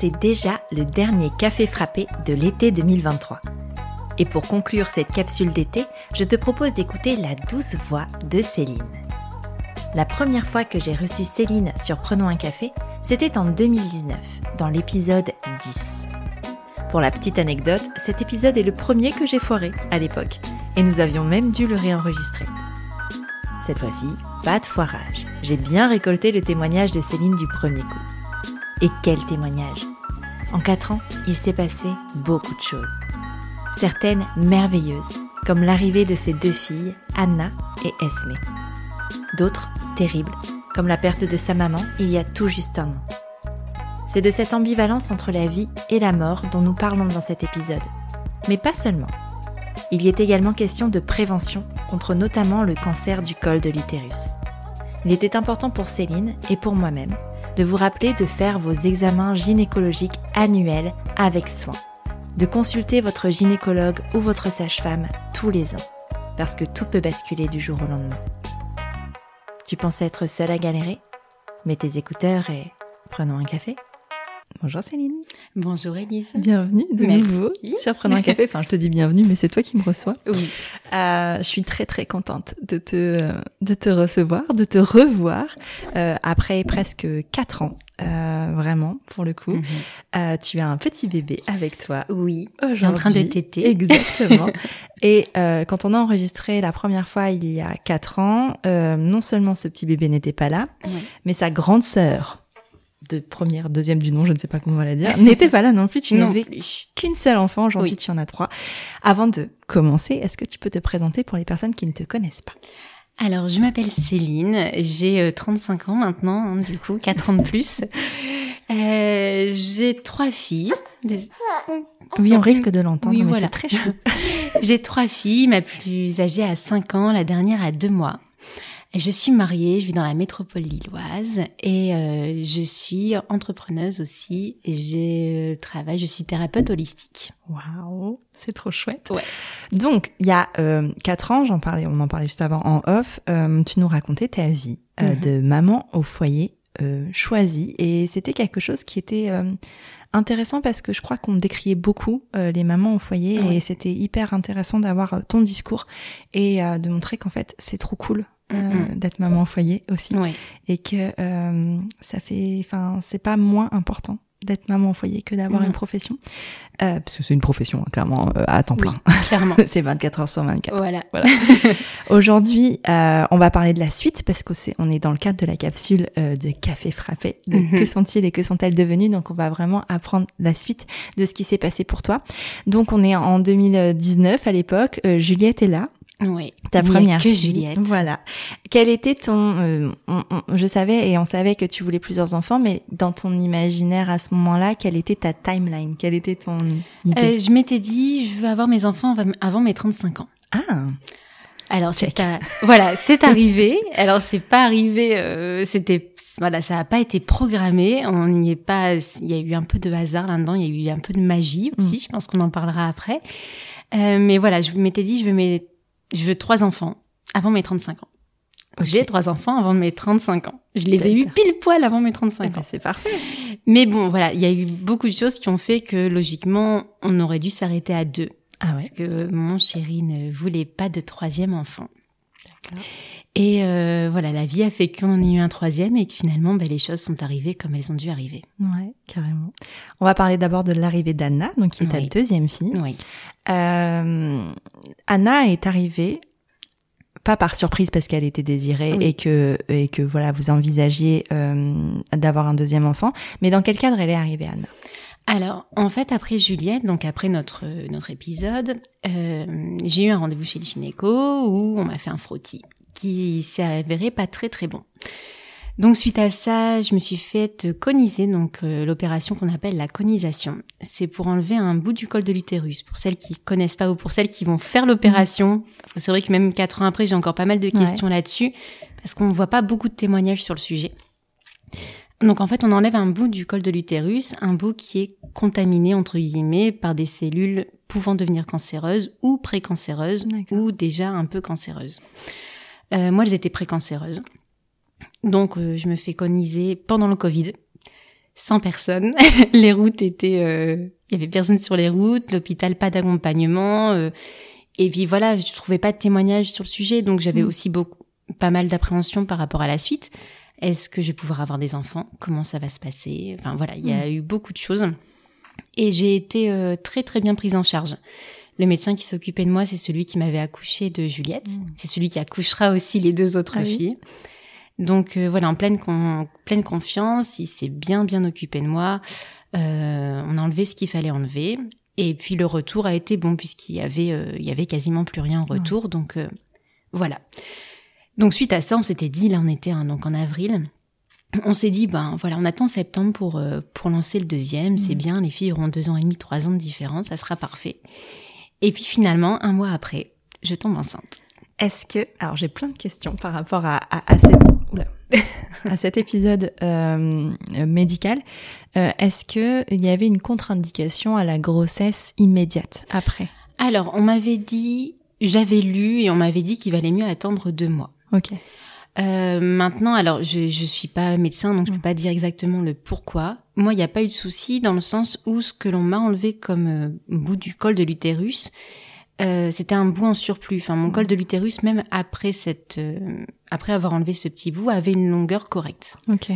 C'est déjà le dernier café frappé de l'été 2023. Et pour conclure cette capsule d'été, je te propose d'écouter la douce voix de Céline. La première fois que j'ai reçu Céline sur Prenons un café, c'était en 2019, dans l'épisode 10. Pour la petite anecdote, cet épisode est le premier que j'ai foiré à l'époque, et nous avions même dû le réenregistrer. Cette fois-ci, pas de foirage. J'ai bien récolté le témoignage de Céline du premier coup. Et quel témoignage En quatre ans, il s'est passé beaucoup de choses. Certaines merveilleuses, comme l'arrivée de ses deux filles, Anna et Esme. D'autres terribles, comme la perte de sa maman il y a tout juste un an. C'est de cette ambivalence entre la vie et la mort dont nous parlons dans cet épisode. Mais pas seulement. Il y est également question de prévention contre notamment le cancer du col de l'utérus. Il était important pour Céline et pour moi-même de vous rappeler de faire vos examens gynécologiques annuels avec soin, de consulter votre gynécologue ou votre sage-femme tous les ans, parce que tout peut basculer du jour au lendemain. Tu pensais être seule à galérer? Mets tes écouteurs et prenons un café. Bonjour Céline. Bonjour Elise. Bienvenue de nouveau sur Prenons un café. Enfin, je te dis bienvenue, mais c'est toi qui me reçois. Oui. Euh, je suis très très contente de te de te recevoir, de te revoir euh, après presque quatre ans. Euh, vraiment, pour le coup. Mhm. Euh, tu as un petit bébé avec toi. Oui. Aujourd'hui. en train de téter. Exactement. Et euh, quand on a enregistré la première fois il y a quatre ans, euh, non seulement ce petit bébé n'était pas là, mais sa grande sœur de première, deuxième du nom, je ne sais pas comment on va la dire, n'était pas là non plus. Tu n'avais qu'une seule enfant. Aujourd'hui, tu en as trois. Avant de commencer, est-ce que tu peux te présenter pour les personnes qui ne te connaissent pas? Alors, je m'appelle Céline, j'ai 35 euh, ans maintenant, hein, du coup, 4 ans de plus. Euh, j'ai trois filles. Oui, on risque de l'entendre, oui, mais voilà. c'est très chaud. j'ai trois filles, ma plus âgée a 5 ans, la dernière a 2 mois. Je suis mariée, je vis dans la métropole lilloise et euh, je suis entrepreneuse aussi. Et je travaille, je suis thérapeute holistique. Waouh, c'est trop chouette. Ouais. Donc, il y a euh, quatre ans, j'en parlais, on en parlait juste avant en off. Euh, tu nous racontais ta vie euh, mhm. de maman au foyer euh, choisie et c'était quelque chose qui était intéressant parce que je crois qu'on décriait beaucoup les mamans au foyer et c'était hyper intéressant d'avoir ton discours et de montrer qu'en fait c'est trop cool euh, d'être maman au foyer aussi. Et que euh, ça fait enfin c'est pas moins important d'être maman au foyer que d'avoir une profession. Euh, parce que c'est une profession hein, clairement euh, à temps plein. clairement. C'est 24 heures sur 24 voilà, voilà. aujourd'hui euh, on va parler de la suite parce que c'est on est dans le cadre de la capsule de café frappé. De mhm. que sont-ils et que sont-elles devenues? Donc on va vraiment apprendre la suite de ce qui s'est passé pour toi. Donc on est en 2019 à l'époque. Juliette est là oui. Ta première que Juliette. Voilà. Quel était ton euh, je savais et on savait que tu voulais plusieurs enfants mais dans ton imaginaire à ce moment-là, quelle était ta timeline? Quelle était ton idée? Euh, je m'étais dit je veux avoir mes enfants avant mes 35 ans. Ah. Alors c'est voilà, c'est arrivé. Alors c'est pas arrivé euh, c'était voilà, ça a pas été programmé, on n'y est pas il y a eu un peu de hasard là-dedans, il y a eu un peu de magie aussi, mm. je pense qu'on en parlera après. Euh, mais voilà, je m'étais dit je veux mes je veux trois enfants avant mes 35 ans. J'ai trois enfants avant mes 35 ans. Je les ai eus pile poil avant mes 35 eh ben, ans. C'est parfait. Mais bon, voilà, il y a eu beaucoup de choses qui ont fait que logiquement, on aurait dû s'arrêter à deux. Ah ouais. Parce que mon chéri ne voulait pas de troisième enfant. Et euh, voilà, la vie a fait qu'on ait eu un troisième et que finalement, ben, les choses sont arrivées comme elles ont dû arriver. Ouais, carrément. On va parler d'abord de l'arrivée d'Anna, donc qui est ta deuxième fille. Oui. Euh, Anna est arrivée pas par surprise parce qu'elle était désirée et que et que voilà vous envisagiez euh, d'avoir un deuxième enfant, mais dans quel cadre elle est arrivée Anna? Alors, en fait, après Juliette, donc après notre notre épisode, euh, j'ai eu un rendez-vous chez le gynéco où on m'a fait un frottis qui s'est avéré pas très très bon. Donc suite à ça, je me suis faite coniser, donc euh, l'opération qu'on appelle la conisation. C'est pour enlever un bout du col de l'utérus. Pour celles qui connaissent pas ou pour celles qui vont faire l'opération, parce que c'est vrai que même quatre ans après, j'ai encore pas mal de questions là-dessus, parce qu'on ne voit pas beaucoup de témoignages sur le sujet. Donc en fait, on enlève un bout du col de l'utérus, un bout qui est contaminé entre guillemets par des cellules pouvant devenir cancéreuses ou précancéreuses ou déjà un peu cancéreuses. Euh, moi, elles étaient précancéreuses. Donc euh, je me fais coniser pendant le Covid, sans personne. les routes étaient, euh, il y avait personne sur les routes, l'hôpital pas d'accompagnement. Euh, et puis voilà, je trouvais pas de témoignages sur le sujet, donc j'avais mm. aussi beaucoup, pas mal d'appréhension par rapport à la suite. Est-ce que je vais pouvoir avoir des enfants? Comment ça va se passer? Enfin voilà, il y a mm. eu beaucoup de choses. Et j'ai été euh, très très bien prise en charge. Le médecin qui s'occupait de moi, c'est celui qui m'avait accouché de Juliette. Mm. C'est celui qui accouchera aussi les deux autres ah filles. Donc euh, voilà, en pleine, pleine confiance, il s'est bien bien occupé de moi. Euh, on a enlevé ce qu'il fallait enlever. Et puis le retour a été bon puisqu'il y avait, il y avait quasiment plus rien en retour. Donc voilà. Donc suite à ça, on s'était dit, là on était donc en avril, on s'est dit, ben voilà, on attend septembre pour, euh, pour lancer le deuxième, c'est mm. bien, les filles auront deux ans et demi, trois ans de différence, ça sera parfait. Et puis finalement, un mois après, je tombe enceinte. Est-ce que, alors j'ai plein de questions par rapport à, à, cette, à cet épisode euh, médical. Euh, Est-ce que il y avait une contre-indication à la grossesse immédiate après? Alors, on m'avait dit, j'avais lu et on m'avait dit qu'il valait mieux attendre deux mois. Ok. Euh, maintenant, alors je je suis pas médecin, donc je peux pas dire exactement le pourquoi. Moi, il n'y a pas eu de souci dans le sens où ce que l'on m'a enlevé comme euh, bout du col de l'utérus, euh, c'était un bout en surplus. Enfin, mon col de l'utérus, même après cette, euh, après avoir enlevé ce petit bout, avait une longueur correcte. Ok.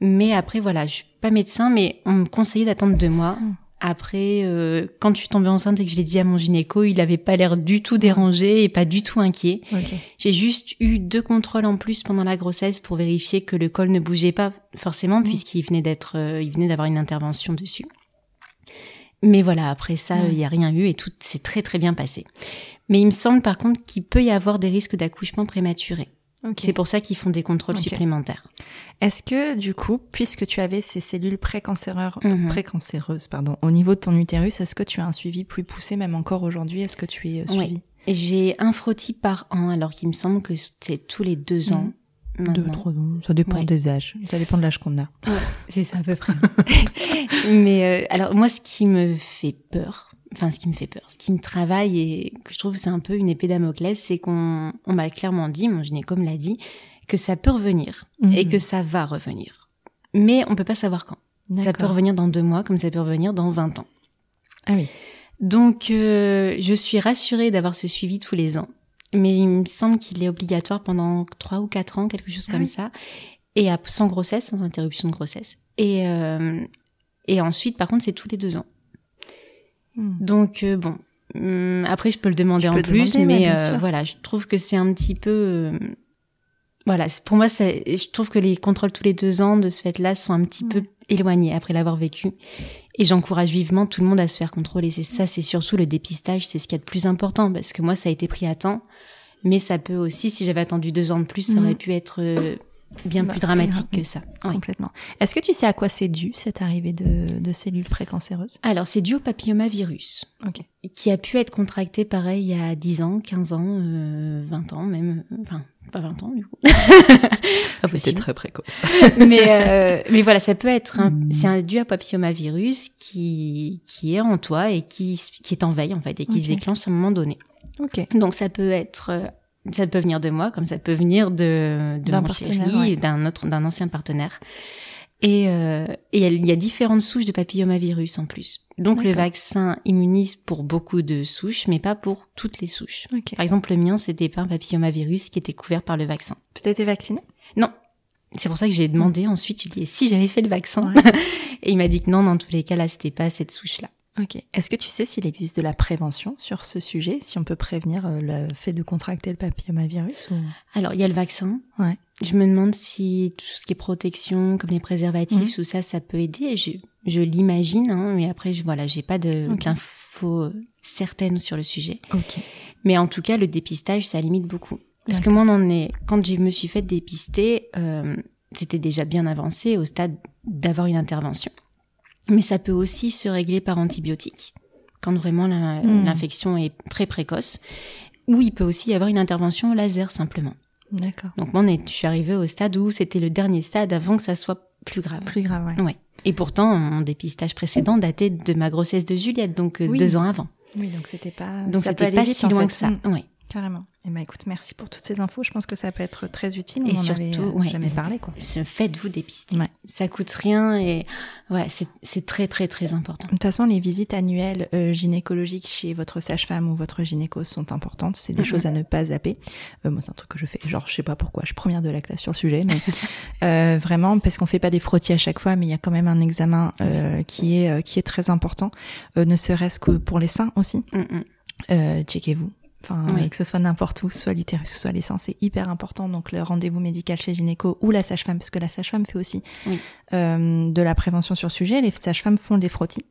Mais après, voilà, je suis pas médecin, mais on me conseillait d'attendre deux mois. Mm. Après, euh, quand je suis tombée enceinte et que je l'ai dit à mon gynéco, il avait pas l'air du tout dérangé et pas du tout inquiet. J'ai juste eu deux contrôles en plus pendant la grossesse pour vérifier que le col ne bougeait pas forcément mmh. puisqu'il venait d'être, euh, il venait d'avoir une intervention dessus. Mais voilà, après ça, il n'y a rien eu et tout s'est très très bien passé. Mais il me semble par contre qu'il peut y avoir des risques d'accouchement prématuré. C'est pour ça qu'ils font des contrôles supplémentaires. Est-ce que du coup, puisque tu avais ces cellules précancéreuses, mhm. précancéreuses pardon, au niveau de ton utérus, est-ce que tu as un suivi plus poussé, même encore aujourd'hui? Est-ce que tu es suivi? J'ai un frottis par an, alors qu'il me semble que c'est tous les deux ans. Mhm. Deux, trois ans. Ça dépend des âges. Ça dépend de l'âge qu'on a. c'est ça à peu près. Mais euh, alors moi, ce qui me fait peur, enfin ce qui me fait peur, ce qui me travaille et que je trouve c'est un peu une épée Damoclès, c'est qu'on on, m'a clairement dit, mon gynécome l'a dit, que ça peut revenir mhm. et que ça va revenir. Mais on peut pas savoir quand. Ça peut revenir dans deux mois comme ça peut revenir dans 20 ans. Ah oui. Donc euh, je suis rassurée d'avoir ce suivi tous les ans. Mais il me semble qu'il est obligatoire pendant trois ou quatre ans, quelque chose ah comme ça. Et sans grossesse, sans interruption de grossesse. Et, euh, et ensuite, par contre, c'est tous les deux ans. Hmm. Donc euh, bon, hum, après je peux le demander en plus, mais euh, voilà, je trouve que c'est un petit peu, euh, voilà, pour moi, je trouve que les contrôles tous les deux ans de ce fait-là sont un petit peu éloignés après l'avoir vécu. Et j'encourage vivement tout le monde à se faire contrôler. C'est ça, c'est surtout le dépistage, c'est ce qu'il y a de plus important parce que moi, ça a été pris à temps, mais ça peut aussi, si j'avais attendu deux ans de plus, ça aurait pu être bien bah, plus dramatique que ça. Complètement. Est-ce que tu sais à quoi c'est dû, cette arrivée de, de cellules précancéreuses? Alors, c'est dû au papillomavirus, okay. qui a pu être contracté pareil il y a 10 ans, 15 ans, euh, 20 ans même, euh, enfin, pas 20 ans du coup. C'est très précoce. mais, euh, mais voilà, ça peut être, c'est un dû à papillomavirus qui, qui est en toi et qui, qui est en veille en fait, et qui se déclenche à un moment donné. Ok. Donc ça peut être euh, ça peut venir de moi, comme ça peut venir de, de mon chéri, d'un autre, d'un ancien partenaire. Et, euh, et il y a différentes souches de papillomavirus en plus. Donc le vaccin immunise pour beaucoup de souches, mais pas pour toutes les souches. Par exemple, le mien, c'était pas un papillomavirus qui était couvert par le vaccin. Été vacciné? Non. C'est pour ça que j'ai demandé ensuite, je lui ai dit si j'avais fait le vaccin. et il m'a dit que non, dans tous les cas, là, c'était pas cette souche-là. Ok. Est-ce que tu sais s'il existe de la prévention sur ce sujet, si on peut prévenir euh, le fait de contracter le papillomavirus ou... Alors, il y a le vaccin. Ouais. Je me demande si tout ce qui est protection, comme les préservatifs, mhm. tout ça, ça peut aider. Je, je l'imagine, hein, mais après, je, voilà, j'ai pas de d'infos euh, certaines sur le sujet. Ok. Mais en tout cas, le dépistage, ça limite beaucoup. Parce que moi, on en est, quand je me suis fait dépister, euh, c'était déjà bien avancé au stade d'avoir une intervention. Mais ça peut aussi se régler par antibiotiques quand vraiment hmm. l'infection est très précoce. Ou il peut aussi y avoir une intervention laser simplement. D'accord. Donc moi, je suis arrivée au stade où c'était le dernier stade avant que ça soit plus grave. Plus grave, ouais. ouais. Et pourtant, mon dépistage précédent datait de ma grossesse de Juliette, donc euh, deux ans avant. Oui, donc c'était pas. Donc c'était pas si loin que ça. Mm. Oui. Carrément. Et eh ben écoute, merci pour toutes ces infos. Je pense que ça peut être très utile. On et surtout, avait, euh, jamais parlé quoi. Faites-vous dépister. Ouais. Ça coûte rien et ouais, c'est très très très important. De toute façon, les visites annuelles euh, gynécologiques chez votre sage-femme ou votre gynéco sont importantes. C'est des choses à ne pas zapper. Euh, moi, c'est un truc que je fais. Genre, je sais pas pourquoi. Je suis première de la classe sur le sujet, mais euh, vraiment parce qu'on fait pas des frottis à chaque fois, mais il y a quand même un examen qui est qui est très important, ne serait-ce que pour les seins aussi. checkez-vous Enfin, que ce soit n'importe où, soit l'utérus, soit les seins, c'est hyper important. Donc le rendez-vous médical chez gynéco ou la sage-femme, parce que la sage-femme fait aussi euh, de la prévention sur le sujet. Les sages-femmes font des frottis.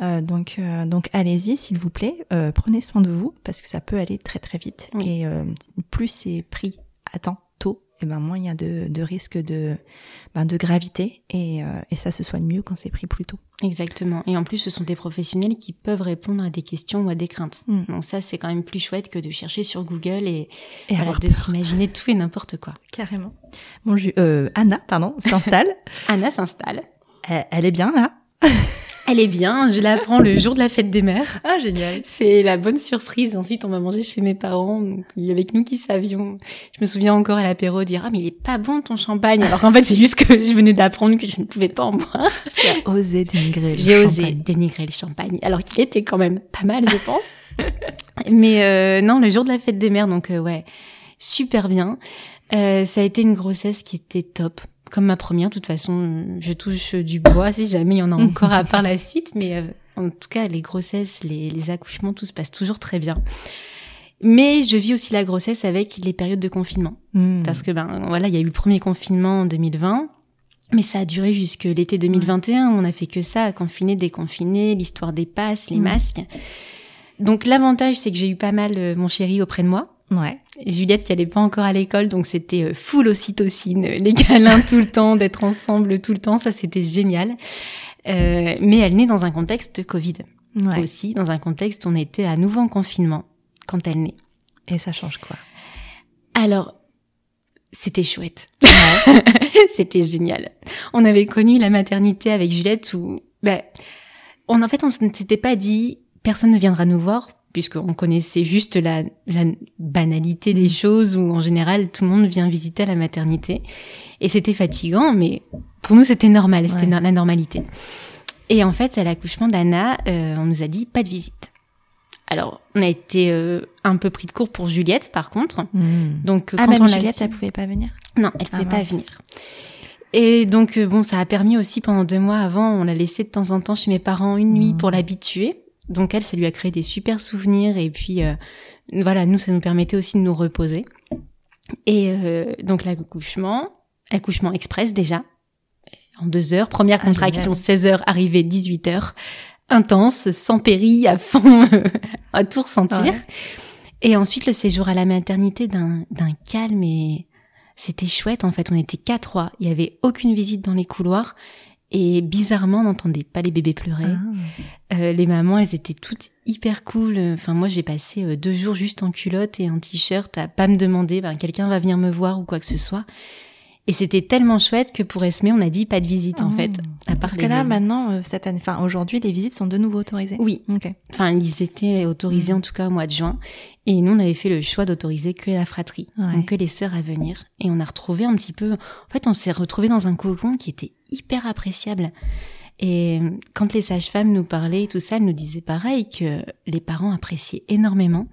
Euh, donc, euh, donc allez-y, s'il vous plaît. Euh, prenez soin de vous parce que ça peut aller très très vite. Et euh, plus c'est pris à temps, tôt, et ben moins il y a de, de risque de, ben, de gravité et, euh, et ça se soigne mieux quand c'est pris plus tôt. Exactement. Et en plus, ce sont des professionnels qui peuvent répondre à des questions ou à des craintes. Mm. Donc ça, c'est quand même plus chouette que de chercher sur Google et, et de s'imaginer tout et n'importe quoi. Carrément. Bon, euh, Anna, pardon, s'installe. Anna s'installe. elle est bien là elle est bien, je l'apprends le jour de la fête des mères. Ah, génial. C'est la bonne surprise. Ensuite, on va manger chez mes parents, donc, avec nous qui savions. Je me souviens encore à l'apéro dire, ah, mais il est pas bon ton champagne. Alors qu'en fait, c'est juste que je venais d'apprendre que je ne pouvais pas en boire. Tu as osé dénigrer le J'ai osé dénigrer le champagne. Alors qu'il était quand même pas mal, je pense. mais euh, non, le jour de la fête des mères, donc euh, ouais, super bien. Euh, ça a été une grossesse qui était top comme ma première, de toute façon, je touche du bois si jamais il y en a encore à part la suite, mais euh, en tout cas, les grossesses, les, accouchements, tout se passe toujours très bien. Mais je vis aussi la grossesse avec les périodes de confinement. Hmm. Parce que, ben, voilà, il y a eu le premier confinement en 2020. Mais ça a duré jusque l'été 2021. On a fait que ça, confiner, déconfiner, l'histoire des passes, les hmm. masques. Donc l'avantage, c'est que j'ai eu pas mal euh, mon chéri auprès de moi. Ouais. Juliette qui allait pas encore à l'école, donc c'était euh, full ocytocine, euh, les câlins tout le temps, d'être ensemble tout le temps, ça c'était génial. Euh, mais elle naît dans un contexte Covid. Ouais. Aussi, dans un contexte où on était à nouveau en confinement quand elle naît. Et ça change quoi? Alors, c'était chouette. c'était génial. On avait connu la maternité avec Juliette où, ben, on, en fait, on ne s'était pas dit, personne ne viendra nous voir puisqu'on connaissait juste la, la, banalité des choses où en général tout le monde vient visiter à la maternité. Et c'était fatigant mais pour nous c'était normal. C'était la normalité. Et en fait à l'accouchement d'Anna euh, on nous a dit pas de visite. Alors on a été euh, un peu pris de court pour Juliette par contre. Hmm. donc ah, quand même on Juliette elle pouvait pas venir? Non elle pouvait ah, pas venir. Et donc euh, bon, ça a permis aussi pendant deux mois avant, on l'a laissé de temps en temps chez mes parents une nuit hmm. pour l'habituer. Donc elle, ça lui a créé des super souvenirs et puis euh, voilà, nous, ça nous permettait aussi de nous reposer. Et euh, donc l'accouchement, accouchement express déjà, en deux heures, première ah, contraction 16 heures, arrivée 18 heures, intense, sans péril, à fond, à tout ressentir. Et ensuite le séjour à la maternité d'un calme et c'était chouette en fait. On était quatre trois, il y avait aucune visite dans les couloirs et bizarrement, on n'entendait pas les bébés pleurer. Ah. Euh, les mamans, elles étaient toutes hyper cool. Enfin, moi, j'ai passé euh, deux jours juste en culotte et en t-shirt à pas me demander, ben, quelqu'un va venir me voir ou quoi que ce soit. Et c'était tellement chouette que pour Esme, on a dit pas de visite en ah. fait. À Parce que là, maintenant, euh, cette année, enfin aujourd'hui, les visites sont de nouveau autorisées. Oui. Okay. Enfin, ils étaient autorisés mm. en tout cas au mois de juin. Et nous, on avait fait le choix d'autoriser que la fratrie, donc que les sœurs à venir. Et on a retrouvé un petit peu. En fait, on s'est retrouvé dans un cocon qui était hyper appréciable. Et quand les sages-femmes nous parlaient et tout ça, elles nous disaient pareil que les parents appréciaient énormément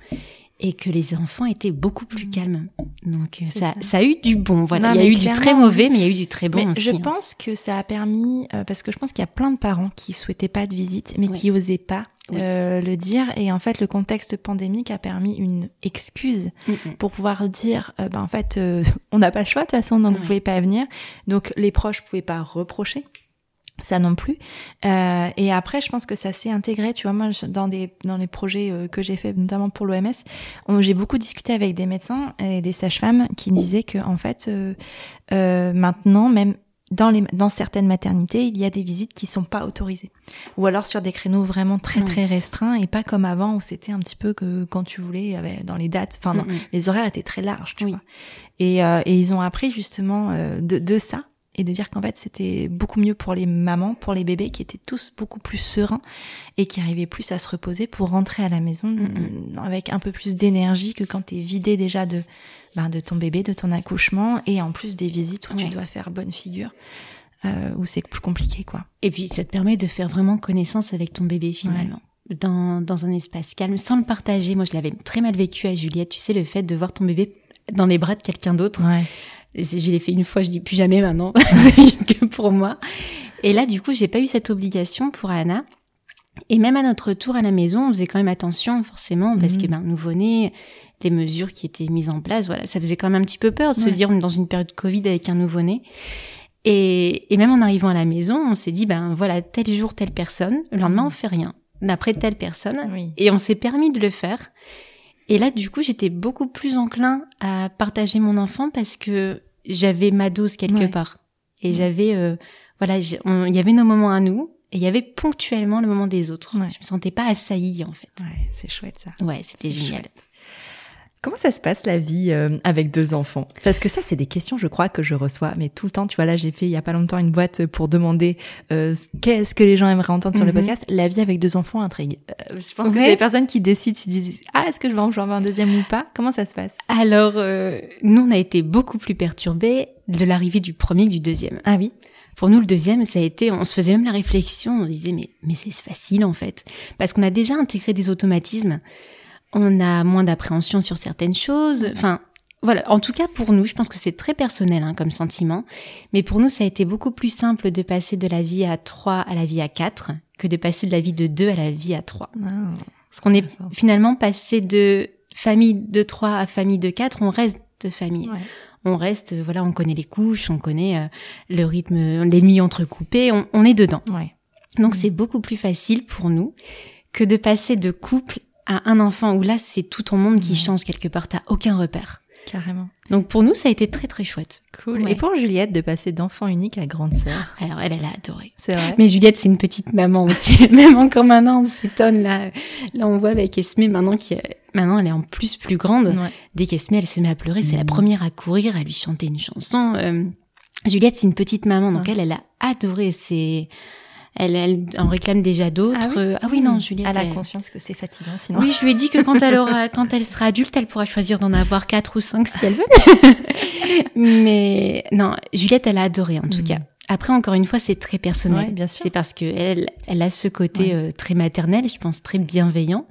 et que les enfants étaient beaucoup plus mm. calmes. Donc ça, ça, a eu du bon. Voilà, il y a eu du très mauvais, mais il y a eu du très bon aussi. Je hein. pense que ça a permis euh, parce que je pense qu'il y a plein de parents qui souhaitaient pas de visite, mais qui osaient pas euh, le dire. Et en fait, le contexte pandémique a permis une excuse pour pouvoir dire, euh, ben en fait, on n'a pas le choix de toute façon, donc vous pouvez pas venir. Donc les proches pouvaient pas reprocher ça non plus. Euh, et après, je pense que ça s'est intégré. Tu vois, moi, dans des dans les projets euh, que j'ai fait, notamment pour l'OMS, j'ai beaucoup discuté avec des médecins et des sages-femmes qui disaient que en fait, euh, euh, maintenant, même dans les dans certaines maternités, il y a des visites qui sont pas autorisées, ou alors sur des créneaux vraiment très très restreints et pas comme avant où c'était un petit peu que quand tu voulais, avait dans les dates. Enfin, les horaires étaient très larges, tu vois. Et, euh, et ils ont appris justement de, de ça et de dire qu'en fait c'était beaucoup mieux pour les mamans, pour les bébés qui étaient tous beaucoup plus sereins et qui arrivaient plus à se reposer pour rentrer à la maison mm, avec un peu plus d'énergie que quand t'es vidé déjà de ben, de ton bébé, de ton accouchement et en plus des visites où tu dois faire bonne figure. Euh, où c'est plus compliqué quoi. Et puis ça te permet de faire vraiment connaissance avec ton bébé finalement. Dans, dans un espace calme, sans le partager. Moi, je l'avais très mal vécu à Juliette. Tu sais, le fait de voir ton bébé dans les bras de quelqu'un d'autre. Ouais je l'ai fait une fois, je dis plus jamais maintenant, que pour moi. Et là, du coup, j'ai pas eu cette obligation pour Anna. Et même à notre retour à la maison, on faisait quand même attention, forcément, parce mhm. que ben, nouveau-né, les mesures qui étaient mises en place, voilà, ça faisait quand même un petit peu peur de se dire on est dans une période Covid avec un nouveau-né. Et, et même en arrivant à la maison, on s'est dit ben voilà tel jour telle personne, le lendemain on fait rien, d'après telle personne, et on s'est permis de le faire. Et là, du coup, j'étais beaucoup plus enclin à partager mon enfant parce que j'avais ma dose quelque part. Et j'avais, euh, voilà, il y avait nos moments à nous et il y avait ponctuellement le moment des autres. Je me sentais pas assaillie en fait. Ouais, c'est chouette ça. Ouais, c'était génial. Comment ça se passe la vie euh, avec deux enfants? Parce que ça, c'est des questions, je crois, que je reçois, mais tout le temps. Tu vois, là, j'ai fait il y a pas longtemps une boîte pour demander euh, qu'est-ce que les gens aimeraient entendre sur le mhm. podcast. La vie avec deux enfants intrigue. Euh, je pense que c'est les personnes qui décident, qui disent ah est-ce que je vais en avoir un deuxième ou pas? Comment ça se passe? Alors, nous, on a été beaucoup plus perturbés de l'arrivée du premier que du deuxième. Ah oui? Pour nous, le deuxième, ça a été, on se faisait même la réflexion, on se disait mais mais c'est facile en fait, parce qu'on a déjà intégré des automatismes on a moins d'appréhension sur certaines choses. Enfin, voilà. En tout cas, pour nous, je pense que c'est très personnel hein, comme sentiment. Mais pour nous, ça a été beaucoup plus simple de passer de la vie à 3 à la vie à 4 que de passer de la vie de 2 à la vie à 3. Ah, Parce qu'on est finalement passé de famille de 3 à famille de 4, on reste de famille. On reste, voilà, on connaît les couches, on connaît euh, le rythme, les nuits entrecoupées, on, est dedans. Donc c'est beaucoup plus facile pour nous que de passer de couple à un enfant où là, c'est tout ton monde qui change quelque part. T'as aucun repère. Carrément. Donc pour nous, ça a été très très chouette. Cool. Et pour Juliette, de passer d'enfant unique à grande sœur Alors elle, elle a adoré. C'est vrai. Mais Juliette, c'est une petite maman aussi. Même encore maintenant, on s'étonne là. Là, on voit avec Esme maintenant qui, maintenant, elle est en plus plus grande. Dès qu'Esme, elle se met à pleurer, c'est la mmh. première à courir, à lui chanter une chanson. Euh, Juliette, c'est une petite maman, donc elle, elle a adoré. C'est elle, elle en réclame déjà d'autres. Ah oui, ah oui non, Juliette. Elle a conscience que c'est fatigant, sinon. Oui, je lui ai dit que quand elle aura, quand elle sera adulte, elle pourra choisir d'en avoir quatre ou cinq si elle veut. Mais non, Juliette, elle a adoré en tout hmm. cas. Après, encore une fois, c'est très personnel. bien sûr. C'est parce que elle, elle a ce côté euh, très maternel, je pense très bienveillant.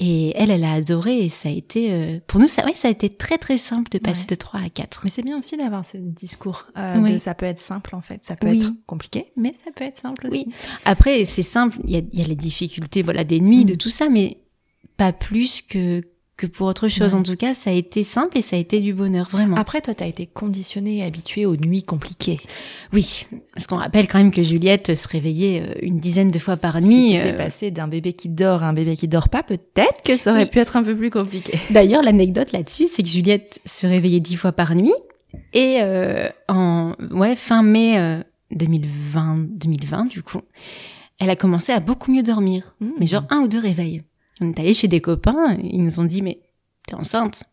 Et elle, elle a adoré et ça a été, euh, pour nous, ça, oui, ça a été très très simple de passer de 3 à 4. Mais c'est bien aussi d'avoir ce discours. Euh, de, ça peut être simple en fait, ça peut être compliqué, mais ça peut être simple aussi. Oui. Après, c'est simple, il y a, y a, les difficultés, voilà, des nuits, de mm. tout ça, mais pas plus que que pour autre chose. En tout cas, ça a été simple et ça a été du bonheur, vraiment. Après, toi, tu as été conditionnée et habituée aux nuits compliquées. Oui, parce qu'on rappelle quand même que Juliette se réveillait euh, une dizaine de fois par nuit. Si euh... passé d'un bébé qui dort à un bébé qui dort pas, peut-être que ça aurait pu être un peu plus compliqué. D'ailleurs, l'anecdote là-dessus, c'est que Juliette se réveillait dix fois par nuit et euh, en ouais fin mai 2020, euh, 2020 du coup, elle a commencé à beaucoup mieux dormir, mmh. mais genre un ou deux réveils. On est allé chez des copains, ils nous ont dit mais t'es enceinte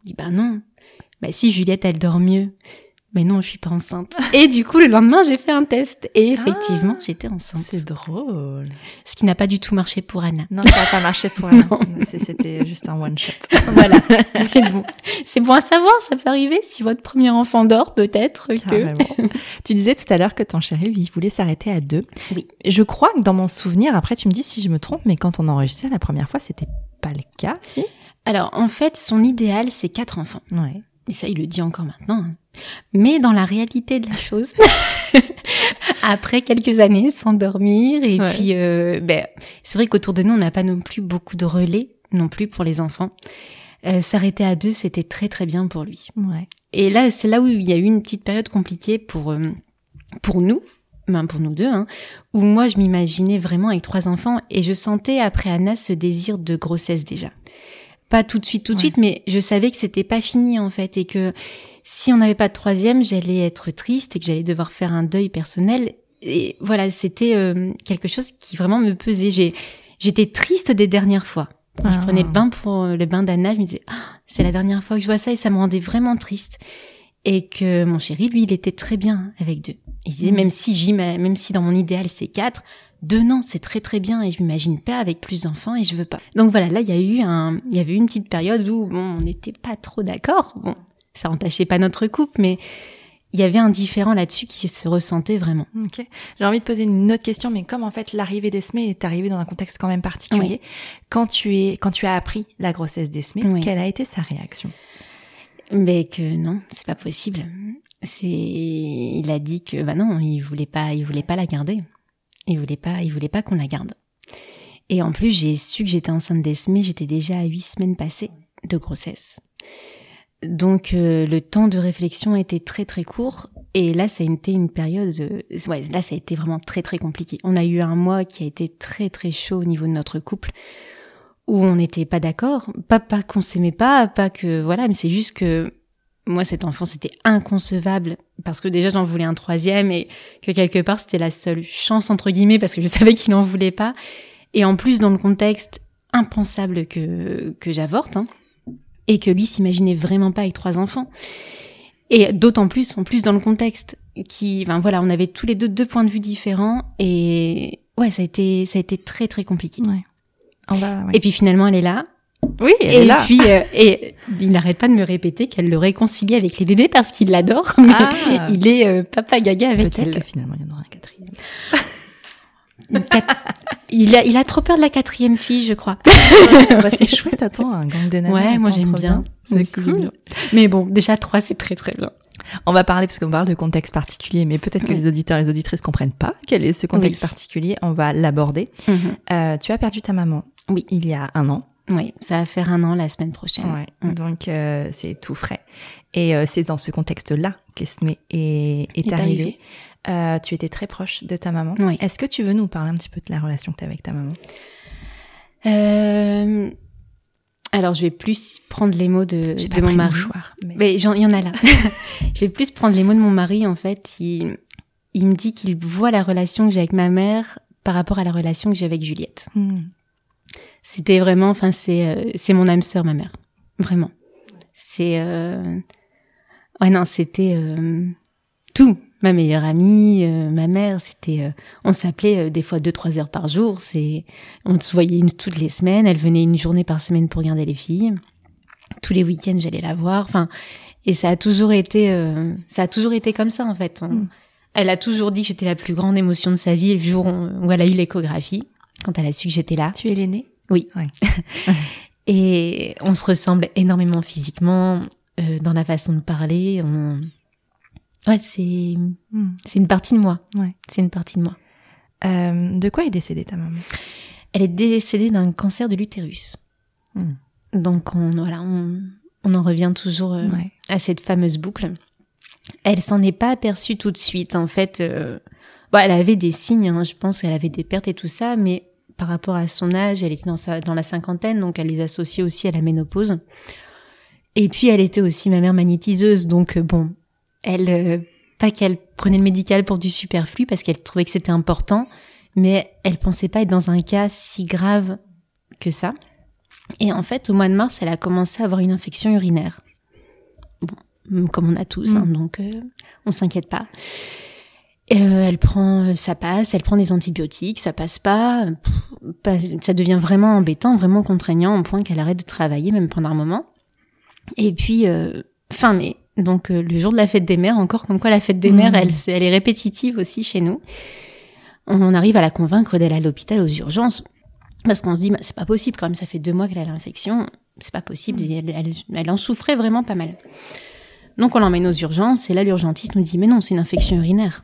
Je dis bah non. Bah si Juliette elle dort mieux mais non, je suis pas enceinte. Et du coup, le lendemain, j'ai fait un test et effectivement, ah, j'étais enceinte. C'est drôle. Qui n'a pas du tout marché pour Anna. Non, ça n'a pas marché pour Anna. C'était juste un one shot. voilà. Mais bon, c'est bon à savoir, ça peut arriver si votre premier enfant dort, peut-être que. tu disais tout à l'heure que ton chéri, lui, voulait s'arrêter à deux. Oui. Je crois que dans mon souvenir, après, tu me dis si je me trompe, mais quand on enregistrait la première fois, c'était pas le cas, si? Alors, en fait, son idéal, c'est quatre enfants. Ouais. Et ça, il le dit encore maintenant. Hein. Mais dans la réalité de la chose, après quelques années sans dormir, et puis euh, ben, c'est vrai qu'autour de nous, on n'a pas non plus beaucoup de relais non plus pour les enfants. Euh, S'arrêter à deux, c'était très très bien pour lui. Ouais. Et là, c'est là où il y a eu une petite période compliquée pour euh, pour nous, ben pour nous deux, hein, où moi je m'imaginais vraiment avec trois enfants et je sentais après Anna ce désir de grossesse déjà. Pas tout de suite, tout de suite, mais je savais que c'était pas fini en fait et que si on n'avait pas de troisième, j'allais être triste et que j'allais devoir faire un deuil personnel. Et voilà, c'était euh, quelque chose qui vraiment me pesait. J'ai, j'étais triste des dernières fois. Quand je prenais le bain pour le bain d'Anna, je me disais, ah, c'est la dernière fois que je vois ça et ça me rendait vraiment triste. Et que mon chéri, lui, il était très bien avec deux. Il disait, mm. même si j'y, même si dans mon idéal c'est quatre, deux non, c'est très très bien et je m'imagine pas avec plus d'enfants et je veux pas. Donc voilà, là il y a eu un, il y avait une petite période où bon, on n'était pas trop d'accord. Bon, ça entachait pas notre couple, mais il y avait un différent là-dessus qui se ressentait vraiment. Ok. J'ai envie de poser une autre question, mais comme en fait l'arrivée d'Esmé est arrivée dans un contexte quand même particulier, quand tu es, quand tu as appris la grossesse d'Esmé, quelle a été sa réaction? Mais que non, c'est pas possible. C'est, il a dit que bah non, il voulait pas, il voulait pas la garder. Il voulait pas, il voulait pas qu'on la garde. Et en plus, j'ai su que j'étais enceinte d'Esmé, j'étais déjà à huit semaines passées de grossesse. Donc euh, le temps de réflexion était très très court et là ça a été une période ouais là ça a été vraiment très très compliqué. On a eu un mois qui a été très très chaud au niveau de notre couple où on n'était pas d'accord, pas pas qu'on s'aimait pas, pas que voilà, mais c'est juste que moi cet enfant c'était inconcevable parce que déjà j'en voulais un troisième et que quelque part c'était la seule chance entre guillemets parce que je savais qu'il n'en voulait pas et en plus dans le contexte impensable que que j'avorte. Hein et que lui s'imaginait vraiment pas avec trois enfants. Et d'autant plus, en plus dans le contexte, qui, enfin voilà, on avait tous les deux deux points de vue différents et ouais, ça a été, ça a été très très compliqué. Ouais. On va, ouais. Et puis finalement, elle est là. Oui, elle et est là. puis euh, et il n'arrête pas de me répéter qu'elle le réconcilie avec les bébés parce qu'il l'adore. Ah. il est euh, papa gaga avec elle. Que finalement, il y en aura un quatrième. il, a, il a trop peur de la quatrième fille, je crois. bah, c'est chouette, attends, un gang de nanas. Ouais, moi j'aime bien. C'est cool. Mais bon, déjà trois, c'est très très bien. On va parler, parce qu'on parle de contexte particulier, mais peut-être que les auditeurs et les auditrices comprennent pas quel est ce contexte particulier. On va l'aborder. Mhm. euh, tu as perdu ta maman. Oui. Il y a un an. Oui, ça va faire un an la semaine prochaine. Ouais, mm. Donc euh, c'est tout frais. Et euh, c'est dans ce contexte-là qu'Esme est, est, est arrivé. Euh, tu étais très proche de ta maman. Oui. Est-ce que tu veux nous parler un petit peu de la relation que tu as avec ta maman? Euh... Alors, je vais plus prendre les mots de, de mon mari. mais, mais il y en a là. je vais plus prendre les mots de mon mari. En fait, il, il me dit qu'il voit la relation que j'ai avec ma mère par rapport à la relation que j'ai avec Juliette. Hmm. C'était vraiment, enfin, c'est euh, c'est mon âme sœur, ma mère. Vraiment. C'est euh... ouais non, c'était euh, tout ma meilleure amie, euh, ma mère, c'était, euh, on s'appelait euh, des fois deux trois heures par jour. C'est, on se voyait une, toutes les semaines. Elle venait une journée par semaine pour regarder les filles. Tous les week-ends, j'allais la voir. Enfin, et ça a toujours été, ça a toujours été comme ça en fait. Mm. Elle a toujours dit que j'étais la plus grande émotion de sa vie le jour où elle a eu l'échographie, quand elle a su que j'étais là. Tu es l'aînée? Oui. et on se ressemble énormément physiquement, dans la façon de parler. On, Ouais, c'est hmm. c'est une partie de moi. Ouais. C'est une partie de moi. Euh, de quoi est décédée ta maman? Elle est décédée d'un cancer de l'utérus. Hmm. Donc on voilà, on, on en revient toujours euh, à cette fameuse boucle. Elle s'en est pas aperçue tout de suite. En fait, euh, bon, elle avait des signes. Hein, je pense qu'elle avait des pertes et tout ça, mais par rapport à son âge, elle était dans sa dans la cinquantaine, donc elle les associait aussi à la ménopause. Et puis elle était aussi ma mère magnétiseuse, donc euh, bon, elle, euh, pas qu'elle prenait le médical pour du superflu parce qu'elle trouvait que c'était important, mais elle pensait pas être dans un cas si grave que ça. Et en fait, au mois de mars, elle a commencé à avoir une infection urinaire. Bon, comme on a tous, hein, mm. donc euh, on s'inquiète pas. Euh, elle prend, ça passe, elle prend des antibiotiques, ça passe pas, ça devient vraiment embêtant, vraiment contraignant, au point qu'elle arrête de travailler même pendant un moment. Et puis, fin mai, donc euh, le jour de la fête des mères, encore comme quoi la fête des mères, mmh. elle, elle est répétitive aussi chez nous. On arrive à la convaincre d'aller à l'hôpital aux urgences parce qu'on se dit bah, c'est pas possible quand même, ça fait deux mois qu'elle a l'infection, c'est pas possible. Mmh. Elle, elle, en souffrait vraiment pas mal. Donc on l'emmène aux urgences et là l'urgentiste nous dit mais non c'est une infection urinaire.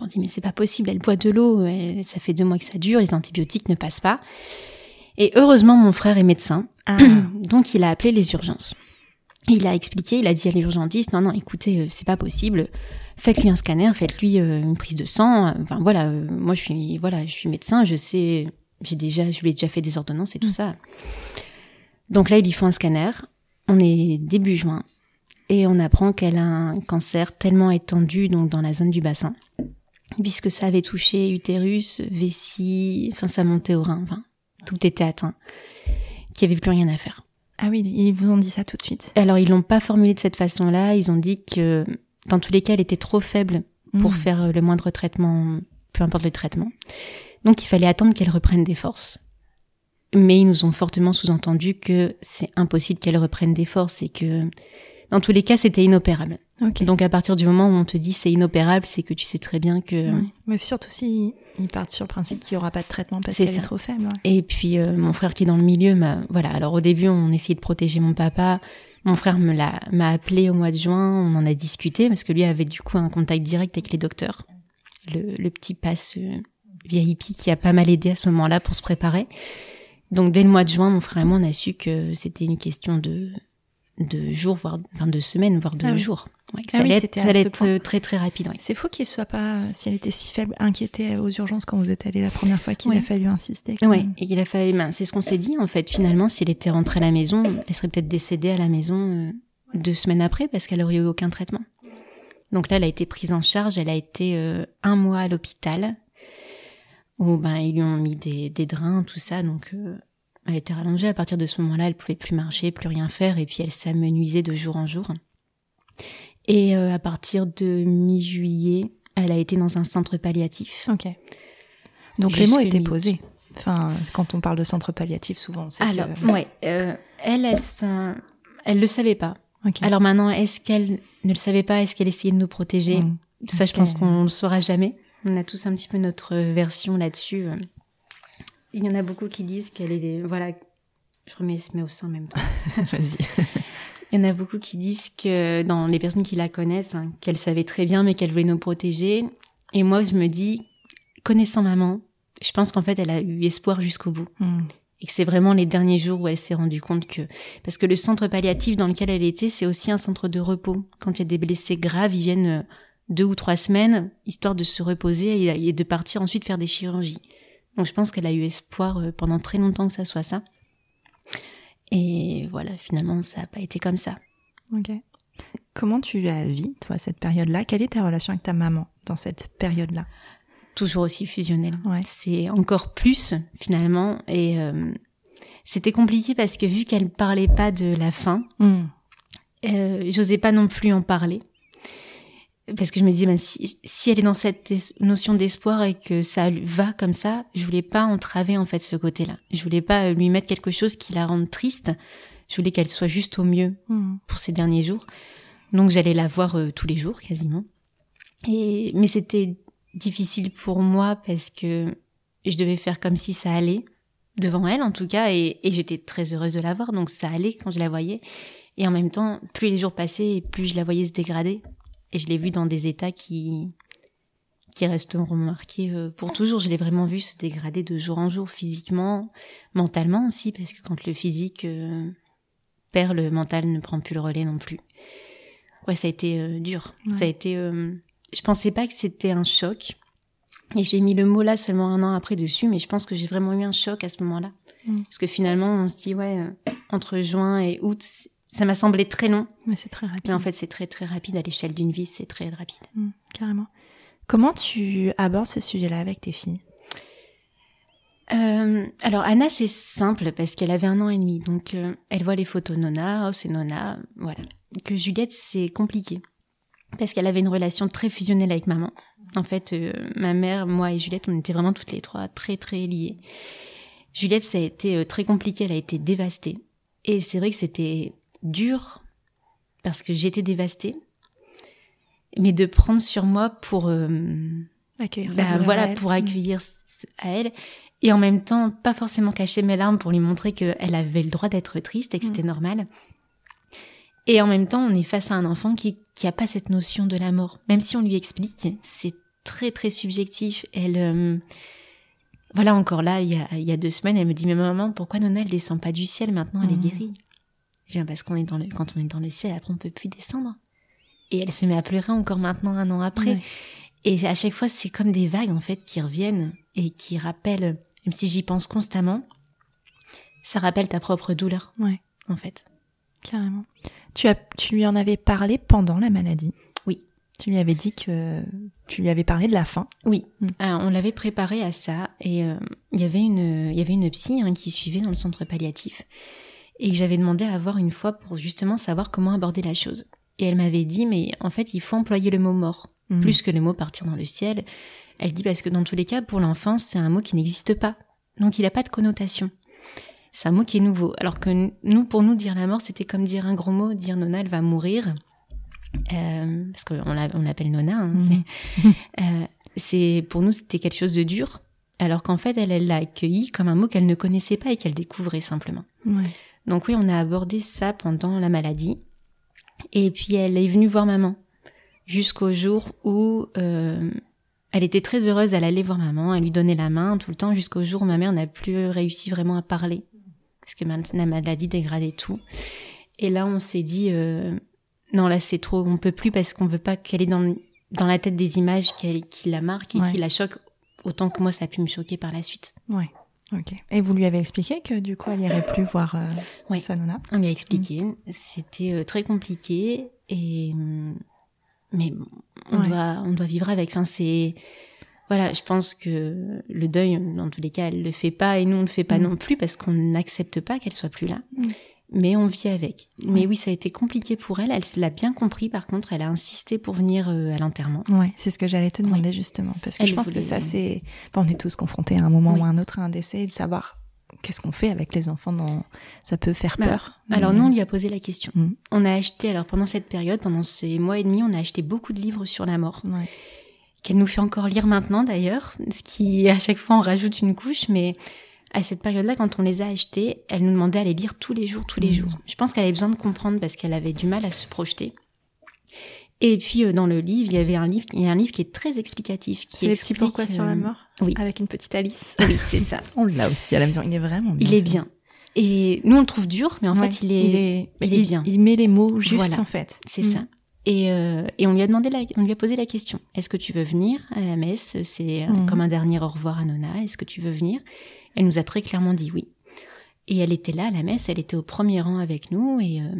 on dit mais c'est pas possible, elle boit de l'eau, ça fait deux mois que ça dure, les antibiotiques ne passent pas. Et heureusement mon frère est médecin, ah. donc il a appelé les urgences. Il a expliqué, il a dit à l'urgentiste, non, non, écoutez, c'est pas possible. Faites-lui un scanner, faites-lui une prise de sang. Enfin voilà, moi je suis, voilà, je suis médecin, je sais, j'ai déjà, je lui ai déjà fait des ordonnances et tout ça. Donc là, ils lui font un scanner. On est début juin et on apprend qu'elle a un cancer tellement étendu donc dans la zone du bassin, puisque ça avait touché utérus, vessie, enfin ça montait au rein, enfin tout était atteint, qu'il n'y avait plus rien à faire. Ah oui, ils vous ont dit ça tout de suite. Alors ils l'ont pas formulé de cette façon-là. Ils ont dit que dans tous les cas, elle était trop faible pour mmh. faire le moindre traitement, peu importe le traitement. Donc il fallait attendre qu'elle reprenne des forces. Mais ils nous ont fortement sous-entendu que c'est impossible qu'elle reprenne des forces et que dans tous les cas, c'était inopérable. Donc à partir du moment où on te dit c'est inopérable, c'est que tu sais très bien que. Mais surtout si ils partent sur le principe qu'il n'y aura pas de traitement parce qu'elle est trop faible. Et puis euh, mon frère qui est dans le milieu, m'a voilà. Alors au début, on essayait de protéger mon papa. Mon frère me l'a m'a appelé au mois de juin. On en a discuté parce que lui avait du coup un contact direct avec les docteurs. Le, petit passe euh, VIP qui a pas mal aidé à ce moment-là pour se préparer. Donc dès le mois de juin, mon frère et moi, on a su que c'était une question de de jours, voire enfin, de semaines, voire de ah jours. Ouais, ah ça allait être, euh, très très rapide. C'est fou qu'il soit pas, si elle était si faible, inquiétée aux urgences quand vous êtes allé la première fois, qu'il a fallu insister. Oui, et qu'il a fallu. Ben, c'est ce qu'on s'est dit en fait. Finalement, si elle était rentrée à la maison, elle serait peut-être décédée à la maison euh, deux semaines après parce qu'elle aurait eu aucun traitement. Donc là, elle a été prise en charge. Elle a été euh, un mois à l'hôpital où ben ils lui ont mis des, des drains, tout ça. Donc euh, elle était rallongée. À partir de ce moment-là, elle pouvait plus marcher, plus rien faire, et puis elle s'amenuisait de jour en jour. Et euh, à partir de mi-juillet, elle a été dans un centre palliatif. Ok. Donc les mots étaient posés. Enfin, quand on parle de centre palliatif, souvent sait Alors, ouais, euh, elle, elle, elle le savait pas. Alors maintenant, est-ce qu'elle ne le savait pas? Est-ce qu'elle essayait de nous protéger? Hmm. Ça, je pense qu'on le saura jamais. On a tous un petit peu notre version là-dessus. Il y en a beaucoup qui disent qu'elle est, voilà, je remets ce au sein en même temps. Vas-y. Il y en a beaucoup qui disent que dans les personnes qui la connaissent, hein, qu'elle savait très bien, mais qu'elle voulait nous protéger. Et moi, je me dis, connaissant maman, je pense qu'en fait, elle a eu espoir jusqu'au bout. Hmm. Et que c'est vraiment les derniers jours où elle s'est rendue compte que, parce que le centre palliatif dans lequel elle était, c'est aussi un centre de repos. Quand il y a des blessés graves, ils viennent euh, deux ou trois semaines, histoire de se reposer et de partir ensuite faire des chirurgies. Donc je pense qu'elle a eu espoir euh, pendant très longtemps que ça soit ça. Et voilà, finalement, ça n'a pas été comme ça. Ok. Comment tu la vis, toi, cette période-là? Quelle est ta relation avec ta maman dans cette période-là? Toujours aussi fusionnelle. Ouais. C'est encore plus, finalement. Et euh, c'était compliqué parce que vu qu'elle parlait pas de la fin, hmm. euh, j'osais pas non plus en parler parce que je me disais ben, si, si elle est dans cette notion d'espoir et que ça va comme ça je voulais pas entraver en fait ce côté-là. Je voulais pas lui mettre quelque chose qui la rende triste. Je voulais qu'elle soit juste au mieux hmm. pour ces derniers jours. Donc j'allais la voir euh, tous les jours quasiment. Et mais c'était difficile pour moi parce que je devais faire comme si ça allait devant elle en tout cas et, et j'étais très heureuse de la voir. Donc ça allait quand je la voyais. Et en même temps plus les jours passaient et plus je la voyais se dégrader et je l'ai vu dans des états qui qui resteront marqués euh, pour toujours. Je l'ai vraiment vu se dégrader de jour en jour, physiquement, mentalement aussi, parce que quand le physique euh, perd, le mental ne prend plus le relais non plus. Ouais, ça a été euh, dur. Ça a été. je pensais pas que c'était un choc. Et j'ai mis le mot là seulement un an après dessus, mais je pense que j'ai vraiment eu un choc à ce moment-là. Mm. Parce que finalement, on se dit, ouais, entre juin et août, ça m'a semblé très long. Mais c'est très rapide. Mais en fait, c'est très très rapide à l'échelle d'une vie, c'est très rapide. Mmh, carrément. Comment tu abordes ce sujet-là avec tes filles? Euh, alors Anna c'est simple parce qu'elle avait un an et demi donc euh, elle voit les photos Nona, oh c'est Nona, voilà. Que Juliette c'est compliqué parce qu'elle avait une relation très fusionnelle avec maman. En fait euh, ma mère, moi et Juliette on était vraiment toutes les trois très très liées. Juliette ça a été très compliqué, elle a été dévastée et c'est vrai que c'était dur parce que j'étais dévastée, mais de prendre sur moi pour euh, accueillir, bah, voilà, pour accueillir à elle et en même temps pas forcément cacher mes larmes pour lui montrer qu'elle avait le droit d'être triste et que c'était mm. normal. Et en même temps, on est face à un enfant qui qui a pas cette notion de la mort, même si on lui explique, c'est très très subjectif. Elle euh, voilà encore là, il y, a, il y a deux semaines, elle me dit mais maman, pourquoi Nona elle descend pas du ciel maintenant, elle est mm. guérie Parce qu'on est dans le, quand on est dans le ciel, après on peut plus descendre. Et elle se met à pleurer encore maintenant, un an après. Et à chaque fois, c'est comme des vagues, en fait, qui reviennent et qui rappellent, même si j'y pense constamment, ça rappelle ta propre douleur. Ouais. En fait. Carrément. Tu as, tu lui en avais parlé pendant la maladie? Oui. Tu lui avais dit que tu lui avais parlé de la fin. Oui. Mm. Euh, on l'avait préparé à ça et euh, il y avait une, il y avait une psy hein, qui suivait dans le centre palliatif et que j'avais demandé à voir une fois pour justement savoir comment aborder la chose. Et elle m'avait dit, mais en fait, il faut employer le mot mort, mhm. plus que le mot partir dans le ciel. Elle dit, parce que dans tous les cas, pour l'enfance, c'est un mot qui n'existe pas. Donc, il n'a pas de connotation. C'est un mot qui est nouveau. Alors que nous, pour nous, dire la mort, c'était comme dire un gros mot, dire Nona, elle va mourir. Euh, parce qu'on l'appelle Nona. Hein, mhm. euh, c'est, pour nous, c'était quelque chose de dur. Alors qu'en fait, elle, elle l'a accueilli comme un mot qu'elle ne connaissait pas et qu'elle découvrait simplement. Donc oui, on a abordé ça pendant la maladie. Et puis elle est venue voir maman jusqu'au jour où euh, elle était très heureuse, elle allait voir maman, elle lui donnait la main tout le temps jusqu'au jour où ma mère n'a plus réussi vraiment à parler parce que la maladie dégradait tout. Et là, on s'est dit euh, non là c'est trop, on peut plus parce qu'on veut pas qu'elle est dans dans la tête des images qui, qui la marquent et qui la choquent autant que moi ça a pu me choquer par la suite. Ouais. Ok. Et vous lui avez expliqué que du coup elle n'irait plus voir euh, oui. Sanona? On lui a expliqué. C'était euh, très compliqué et mm, mais on doit on doit vivre avec. Enfin c'est voilà, je pense que le deuil, dans tous les cas, elle le fait pas et nous on ne le fait pas mm. non plus parce qu'on n'accepte pas qu'elle soit plus là. Mm mais on vit avec. Mais oui, ça a été compliqué pour elle. Elle l'a bien compris. Par contre, elle a insisté pour venir euh, à l'enterrement. Ouais, c'est ce que j'allais te demander justement, parce que je pense que ça, c'est, on est tous confrontés à un moment ou à un autre à un décès, et de savoir qu'est-ce qu'on fait avec les enfants. Dans... Ça peut faire bah, peur. Alors nous, on lui a posé la question. Mm. On a acheté, alors pendant cette période, pendant ces mois et demi, on a acheté beaucoup de livres sur la mort. Ouais. Qu'elle nous fait encore lire maintenant d'ailleurs, ce qui à chaque fois on rajoute une couche, mais à cette période-là, quand on les a achetés, elle nous demandait à les lire tous les jours, tous les mmh. jours. Je pense qu'elle avait besoin de comprendre parce qu'elle avait du mal à se projeter. Et puis euh, dans le livre, il y avait un livre, il y a un livre qui est très explicatif, qui est explique pourquoi sur la euh, mort. Oui. Avec une petite Alice. Oui, c'est ça. on l'a aussi à la maison. Il est vraiment bien. Il est bien. Et nous on le trouve dur, mais en fait il est, il est, il est bien. Il met les mots juste en fait. C'est ça. Mmh. Et, euh, et, on lui a demandé, la, on lui a posé la question. Est-ce que tu veux venir à la messe? C'est mmh. comme un dernier au revoir à Nona. Est-ce que tu veux venir? Elle nous a très clairement dit oui. Et elle était là à la messe, elle était au premier rang avec nous et euh,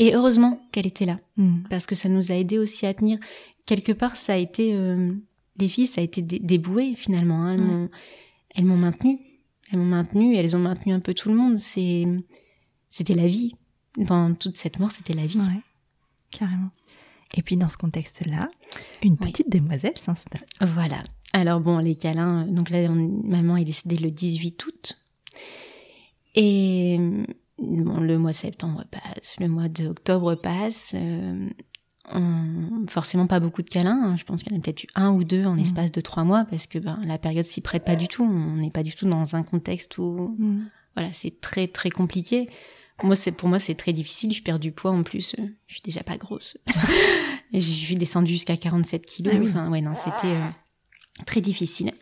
et heureusement qu'elle était là mm. parce que ça nous a aidé aussi à tenir. Quelque part, ça a été euh, les filles, ça a été déboué finalement. Hein. Elles m'ont elles m'ont maintenu, elles m'ont maintenu, elles ont maintenu un peu tout le monde. C'est c'était la vie dans toute cette mort, c'était la vie. Ouais, carrément. Et puis dans ce contexte-là, une petite demoiselle s'installe. Voilà. Alors bon, les câlins, donc là, maman est décédée le 18 août. Et bon, le mois de septembre passe, le mois d'octobre passe. Euh, forcément pas beaucoup de câlins. Hein. Je pense qu'il y en a peut-être eu un ou deux en mmh. l'espace de trois mois parce que ben, la période s'y prête pas du tout. On n'est pas du tout dans un contexte où mmh. voilà, c'est très très compliqué. Moi, c'est pour moi c'est très difficile. Je perds du poids en plus. Euh, je suis déjà pas grosse. je suis descendue jusqu'à 47 kilos. Ah enfin ouais non, c'était euh, très difficile.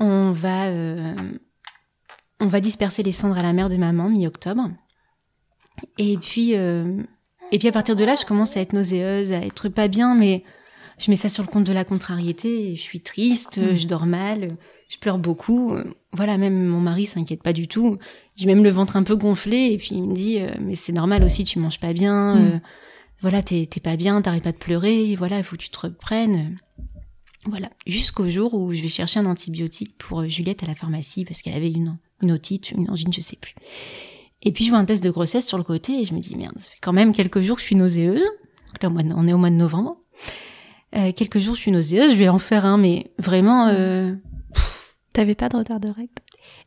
On va, euh, on va disperser les cendres à la mère de maman mi-octobre. Et puis, euh, et puis à partir de là, je commence à être nauséeuse, à être pas bien, mais je mets ça sur le compte de la contrariété. Je suis triste, mmh. je dors mal, je pleure beaucoup. Voilà, même mon mari s'inquiète pas du tout. J'ai même le ventre un peu gonflé et puis il me dit euh, mais c'est normal aussi, tu manges pas bien. Mmh. voilà, t'es pas bien, t'arrêtes pas de pleurer. Voilà, il faut que tu te reprennes. Voilà, jusqu'au jour où je vais chercher un antibiotique pour euh, Juliette à la pharmacie parce qu'elle avait une, une otite, une angine, je sais plus. Et puis je vois un test de grossesse sur le côté et je me dis merde, ça fait quand même quelques jours que je suis nauséeuse. Là, on est au mois de novembre. Euh, quelques jours je suis nauséeuse, je vais en faire un, mais vraiment. Euh, T'avais pas de retard de règles?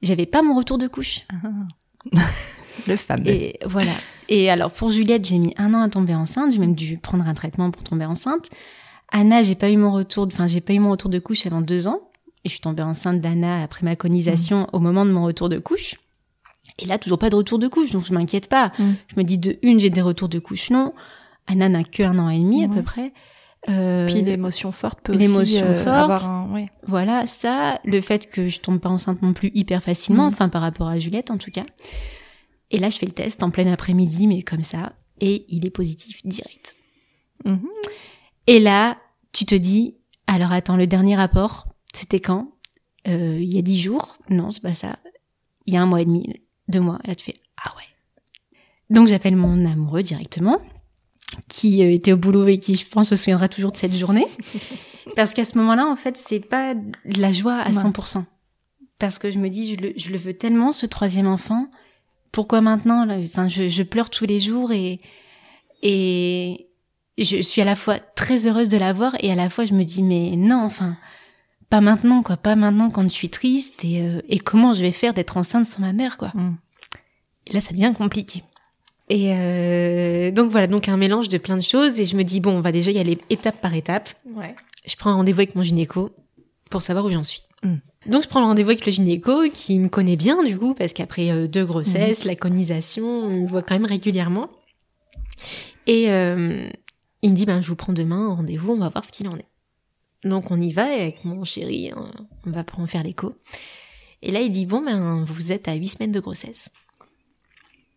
J'avais pas mon retour de couche. Ah. le fameux. Et voilà. Et alors pour Juliette, j'ai mis un an à tomber enceinte. J'ai même dû prendre un traitement pour tomber enceinte. Anna, j'ai pas eu mon retour, enfin j'ai pas eu mon retour de couche avant deux ans. Et je suis tombée enceinte d'Anna après ma conisation mm. au moment de mon retour de couche. Et là, toujours pas de retour de couche, donc je m'inquiète pas. Mm. Je me dis de une, j'ai des retours de couche, non. Anna n'a que un an et demi à peu près. Euh, Puis l'émotion forte peut aussi euh, avoir un... Oui. Voilà, ça, le fait que je tombe pas enceinte non plus hyper facilement, mm. enfin par rapport à Juliette en tout cas. Et là, je fais le test en plein après-midi, mais comme ça, et il est positif direct. Mhm. Et là, tu te dis, alors attends, le dernier rapport, c'était quand? Euh, Il y a dix jours? Non, c'est pas ça. Il y a un mois et demi, deux mois. Et là, tu fais, ah ouais. Donc j'appelle mon amoureux directement, qui euh, était au boulot et qui, je pense, se souviendra toujours de cette journée. Parce qu'à ce moment-là, en fait, c'est pas de la joie à 100%. Parce que je me dis, je le, je le veux tellement, ce troisième enfant. Pourquoi maintenant Enfin, je, je pleure tous les jours et et je suis à la fois très heureuse de l'avoir et à la fois je me dis mais non, enfin pas maintenant quoi, pas maintenant quand je suis triste et euh, et comment je vais faire d'être enceinte sans ma mère quoi. Mm. Et là, ça devient compliqué. Et euh, donc voilà, donc un mélange de plein de choses et je me dis bon, on va déjà y aller étape par étape. Ouais. Je prends un rendez-vous avec mon gynéco pour savoir où j'en suis. Mm. Donc je prends le rendez-vous avec le gynéco qui me connaît bien du coup parce qu'après euh, deux grossesses, mm. la conisation, on me voit quand même régulièrement. Et euh, il me dit ben je vous prends demain un rendez-vous, on va voir ce qu'il en est. Donc on y va avec mon chéri, hein, on va en faire l'écho. Et là il dit bon ben vous êtes à huit semaines de grossesse.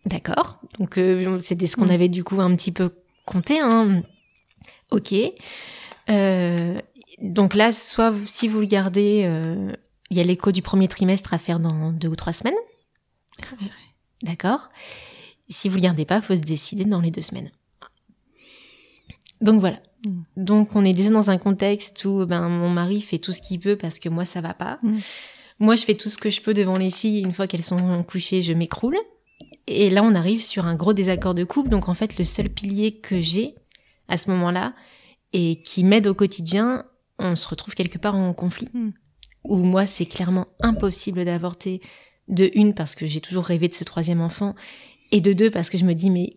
D'accord. Donc euh, c'était ce qu'on avait du coup un petit peu compté. Hein. Ok. Euh, donc là, soit si vous le gardez, euh, il y a l'écho du premier trimestre à faire dans deux ou trois semaines. D'accord. Si vous le gardez pas, faut se décider dans les deux semaines. Donc voilà. Mm. Donc on est déjà dans un contexte où ben mon mari fait tout ce qu'il peut parce que moi ça va pas. Mm. Moi je fais tout ce que je peux devant les filles. Une fois qu'elles sont couchées, je m'écroule. Et là, on arrive sur un gros désaccord de couple. Donc, en fait, le seul pilier que j'ai à ce moment-là et qui m'aide au quotidien, on se retrouve quelque part en conflit. Hmm. Où moi, c'est clairement impossible d'avorter. De une, parce que j'ai toujours rêvé de ce troisième enfant. Et de deux, parce que je me dis, mais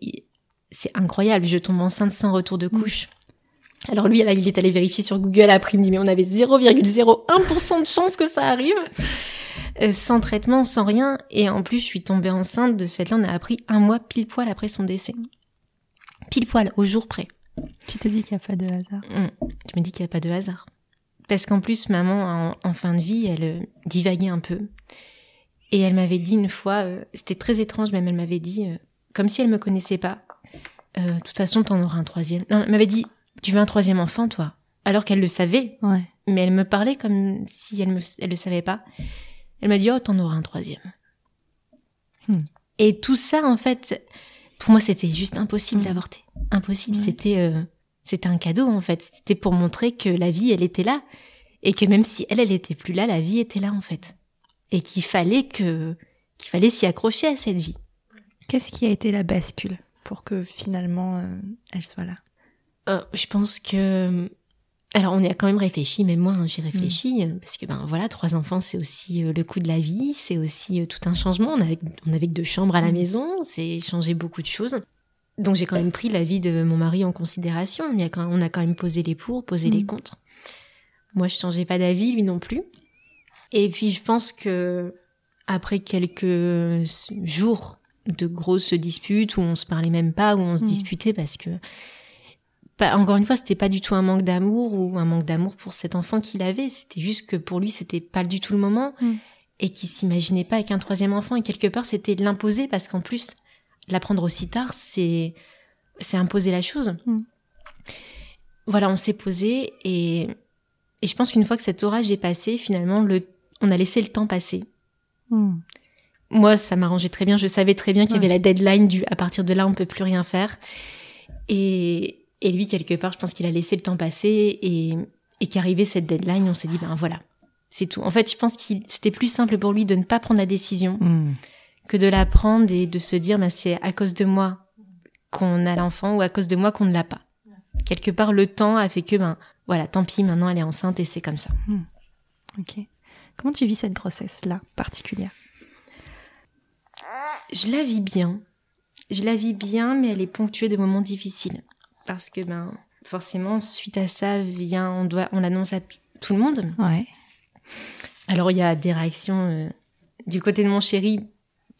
c'est incroyable, je tombe enceinte sans retour de couche. Alors lui, là, il est allé vérifier sur Google après, il me dit, mais on avait 0,01% de chance que ça arrive. Euh, sans traitement, sans rien. Et en plus, je suis tombée enceinte de ce fait-là. On a appris un mois pile poil après son décès. Pile poil, au jour près. Tu te dis qu'il n'y a pas de hasard. Mmh. Je me dis qu'il n'y a pas de hasard. Parce qu'en plus, maman, en, fin de vie, elle euh, divaguait un peu. Et elle m'avait dit une fois, euh, c'était très étrange, même elle m'avait dit, comme si elle me connaissait pas. De toute façon, t'en auras un troisième. Non, elle m'avait dit, tu veux un troisième enfant, toi? Alors qu'elle le savait. Ouais. Mais elle me parlait comme si elle me, elle le savait pas. Elle m'a dit, oh, t'en auras un troisième. Hmm. Et tout ça, en fait, pour moi, c'était juste impossible hmm. d'avorter. Impossible. C'était, euh, c'était un cadeau, en fait. C'était pour montrer que la vie, elle était là. Et que même si elle, elle était plus là, la vie était là, en fait. Et qu'il fallait que, qu'il fallait s'y accrocher à cette vie. Qu'est-ce qui a été la bascule? Pour que finalement, euh, elle soit là? Euh, je pense que alors on y a quand même réfléchi, mais moi hein, j'ai réfléchi mm. parce que ben voilà, trois enfants c'est aussi euh, le coût de la vie, c'est aussi euh, tout un changement. On avait, on avait que deux chambres à la mm. maison, c'est changé beaucoup de choses. Donc j'ai quand même pris l'avis de mon mari en considération. On, a, quand, on a quand même posé les pour, posé les mm. contre. Moi je changeais pas d'avis, lui non plus. Et puis je pense que après quelques jours de grosses disputes où on se parlait même pas, où on se disputait parce que encore une fois, c'était pas du tout un manque d'amour ou un manque d'amour pour cet enfant qu'il avait. C'était juste que pour lui, c'était pas du tout le moment mm. et qu'il s'imaginait pas avec un troisième enfant. Et quelque part, c'était l'imposer parce qu'en plus, l'apprendre aussi tard, c'est c'est imposer la chose. Mm. Voilà, on s'est posé et et je pense qu'une fois que cet orage est passé, finalement, le on a laissé le temps passer. Mm. Moi, ça m'arrangeait très bien. Je savais très bien qu'il y avait la deadline du à partir de là, on peut plus rien faire. Et et lui, quelque part, je pense qu'il a laissé le temps passer et, et qu'arrivait cette deadline, on s'est dit, ben voilà, c'est tout. En fait, je pense qu'il c'était plus simple pour lui de ne pas prendre la décision hmm. que de la prendre et de se dire, ben c'est à cause de moi qu'on a l'enfant ou à cause de moi qu'on ne l'a pas. Quelque part, le temps a fait que, ben voilà, tant pis, maintenant elle est enceinte et c'est comme ça. Hmm. Ok. Comment tu vis cette grossesse-là particulière? Je la vis bien. Je la vis bien, mais elle est ponctuée de moments difficiles parce que ben forcément suite à ça vient on doit on l'annonce à tout le monde. Ouais. Alors il y a des réactions euh, du côté de mon chéri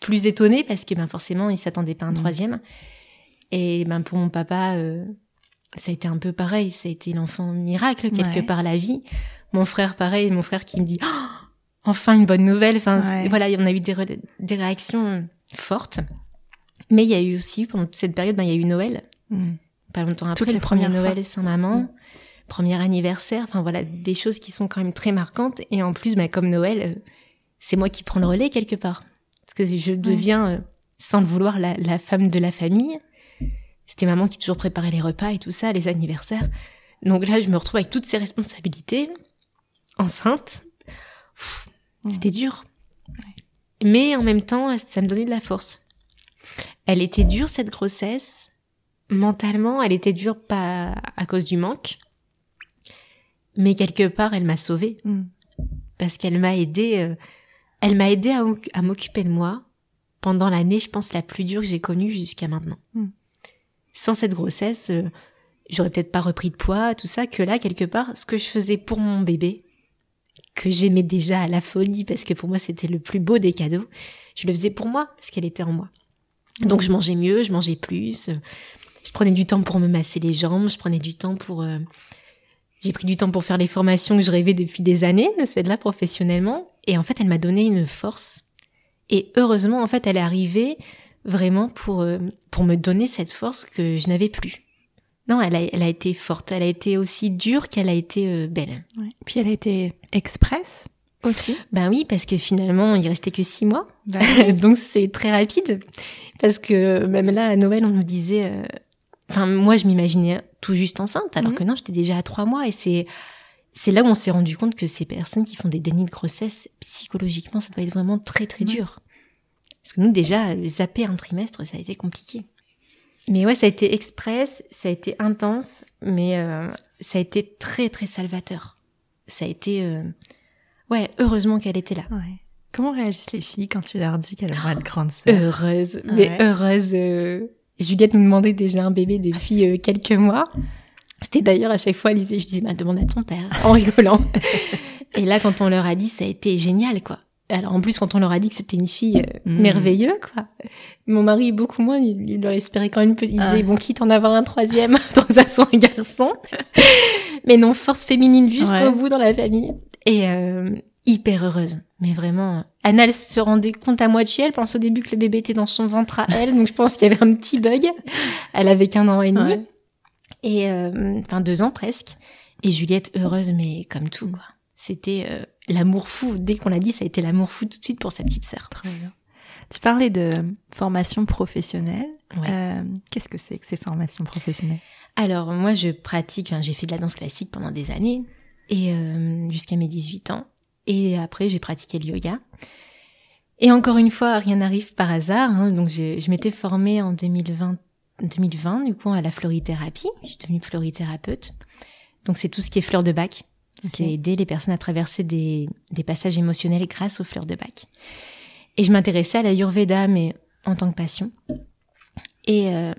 plus étonnées parce que ben forcément il s'attendait pas à un mm. troisième. Et ben pour mon papa euh, ça a été un peu pareil, ça a été l'enfant miracle quelque part la vie. Mon frère pareil, mon frère qui me dit oh, enfin une bonne nouvelle. Enfin voilà, on a eu des, des réactions fortes. Mais il y a eu aussi, pendant cette période, ben, il y a eu Noël. Mm. Pas longtemps après, le premier Noël sans maman, mm. premier anniversaire, enfin voilà, des choses qui sont quand même très marquantes. Et en plus, ben, comme Noël, euh, c'est moi qui prends le relais quelque part. Parce que je deviens, euh, sans le vouloir, la, la, femme de la famille. C'était maman qui toujours préparait les repas et tout ça, les anniversaires. Donc là, je me retrouve avec toutes ces responsabilités, enceinte. Mm. C'était dur. Mais en même temps, ça me donnait de la force. Elle était dure cette grossesse. Mentalement, elle était dure pas à cause du manque, mais quelque part, elle m'a sauvée mm. parce qu'elle m'a aidé. Euh, elle m'a aidé à, m'occuper de moi pendant l'année, je pense la plus dure que j'ai connue jusqu'à maintenant. Mm. Sans cette grossesse, euh, j'aurais peut-être pas repris de poids, tout ça. Que là, quelque part, ce que je faisais pour mon bébé, que j'aimais déjà à la folie parce que pour moi c'était le plus beau des cadeaux, je le faisais pour moi parce qu'elle était en moi. Donc je mangeais mieux, je mangeais plus, je prenais du temps pour me masser les jambes, je prenais du temps pour... Euh, j'ai pris du temps pour faire les formations que je rêvais depuis des années de ce fait-là professionnellement. Et en fait, elle m'a donné une force. Et heureusement, en fait, elle est arrivée vraiment pour, euh, pour me donner cette force que je n'avais plus. Non, elle a, elle a été forte. Elle a été aussi dure qu'elle a été euh, belle. Ouais. Puis elle a été express aussi. Ben oui, parce que finalement, il restait que six mois. Bah Donc c'est très rapide. Parce que même là, à Noël, on nous disait... Euh, enfin, moi, je m'imaginais tout juste enceinte, alors mhm. que non, j'étais déjà à trois mois. Et c'est c'est là où on s'est rendu compte que ces personnes qui font des dénis de grossesse, psychologiquement, ça doit être vraiment très très dur. Parce que nous, déjà, zapper un trimestre, ça a été compliqué. Mais ouais, ça a été express, ça a été intense, mais euh, ça a été très très salvateur. Ça a été, euh... ouais, heureusement qu'elle était là. Ouais. Comment réagissent les filles quand tu leur dis qu'elles vont être grandes sœurs? Heureuse, mais heureuse. Euh... Juliette nous demandait déjà un bébé depuis euh, quelques mois. C'était d'ailleurs à chaque fois, disait, je disais, bah, demande à ton père, en rigolant. Et là, quand on leur a dit, ça a été génial, quoi. Alors en plus quand on leur a dit que c'était une fille euh, mm. merveilleuse quoi. Mon mari beaucoup moins, il, il leur espérait quand même il disait ah. bon quitte en avoir un troisième dans un son un garçon. Mais non, force féminine jusqu'au bout dans la famille et euh, hyper heureuse. Mais vraiment Anna elle se rendait compte à moitié, elle pense au début que le bébé était dans son ventre à elle, donc je pense qu'il y avait un petit bug. Elle avait qu'un an et demi. Et euh, enfin deux ans presque. Et Juliette heureuse mais comme tout quoi. C'était euh, l'amour fou. Dès qu'on l'a dit, ça a été l'amour fou tout de suite pour sa petite sœur. Tu parlais de formation professionnelle. Euh, Qu'est-ce que c'est que ces formations professionnelles? Alors moi, je pratique. j'ai fait de la danse classique pendant des années et euh, jusqu'à mes 18 ans. Et après, j'ai pratiqué le yoga. Et encore une fois, rien n'arrive par hasard. Hein, donc, je m'étais formée en 2020, 2020, du coup, à la florithérapie. Je suis devenue florithérapeute. Donc, c'est tout ce qui est fleurs de bac. C'est aider les personnes à traverser des, des passages émotionnels grâce aux fleurs de bac. Et je m'intéressais à la Yurveda, mais en tant que passion. Et euh,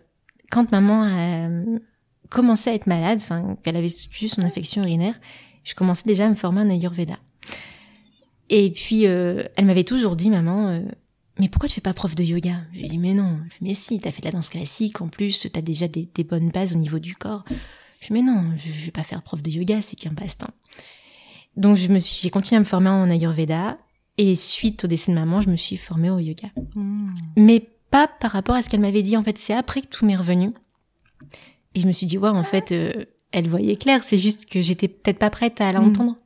quand maman a commencé à être malade, enfin qu'elle avait juste son infection urinaire, je commençais déjà à me former en Ayurveda. Et puis euh, elle m'avait toujours dit, maman, euh, mais pourquoi tu fais pas prof de yoga? Je lui ai dit, mais non. Mais si, t'as fait de la danse classique, en plus, t'as déjà des, des bonnes bases au niveau du corps. Je mais non, je, vais pas faire prof de yoga, c'est qu'un passe-temps. Donc je me suis, j'ai continué à me former en Ayurveda et suite au décès de maman, je me suis formée au yoga. Hmm. Mais pas par rapport à ce qu'elle m'avait dit. En fait, c'est après que tout m'est revenu. Et je me suis dit, ouais, en fait, euh, elle voyait clair. C'est juste que j'étais peut-être pas prête à l'entendre. Hmm.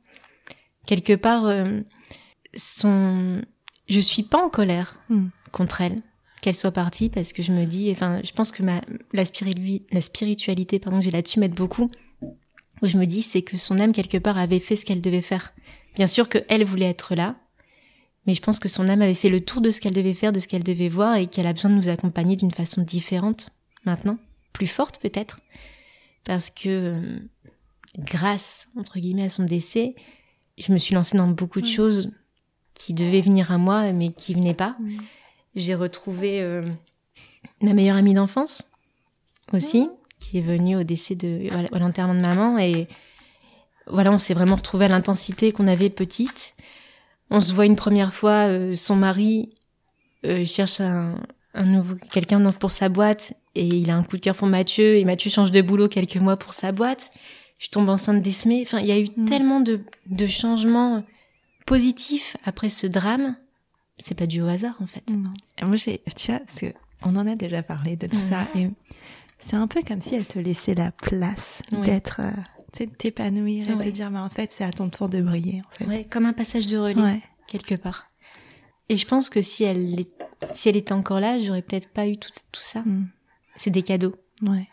Quelque part, euh, son, je suis pas en colère hmm. contre elle qu'elle soit partie parce que je me dis, enfin, je pense que ma, la, la spiritualité, pardon, j'ai là-dessus m'aide beaucoup. Où je me dis, c'est que son âme, quelque part, avait fait ce qu'elle devait faire. Bien sûr que elle voulait être là, mais je pense que son âme avait fait le tour de ce qu'elle devait faire, de ce qu'elle devait voir, et qu'elle a besoin de nous accompagner d'une façon différente, maintenant. Plus forte, peut-être. Parce que, euh, grâce, entre guillemets, à son décès, je me suis lancée dans beaucoup de choses qui devaient venir à moi, mais qui venaient pas. J'ai retrouvé euh, ma meilleure amie d'enfance aussi, qui est venue au décès de à l'enterrement de maman et voilà, on s'est vraiment retrouvé à l'intensité qu'on avait petite. On se voit une première fois, euh, son mari euh, cherche un, un nouveau quelqu'un pour sa boîte et il a un coup de cœur pour Mathieu et Mathieu change de boulot quelques mois pour sa boîte. Je tombe enceinte d'Esmé. Enfin, il y a eu mm. tellement de, de changements positifs après ce drame c'est pas du au hasard en fait. Non. moi j'ai tu vois parce que on en a déjà parlé de tout ça. Et c'est un peu comme si elle te laissait la place d'être, euh, t'épanouir et de te dire, mais en fait, c'est à ton tour de briller. En fait. Ouais, comme un passage de relais, quelque part. Et je pense que si elle, si elle était encore là, j'aurais peut-être pas eu tout, tout ça. Mm. C'est des cadeaux. Ouais.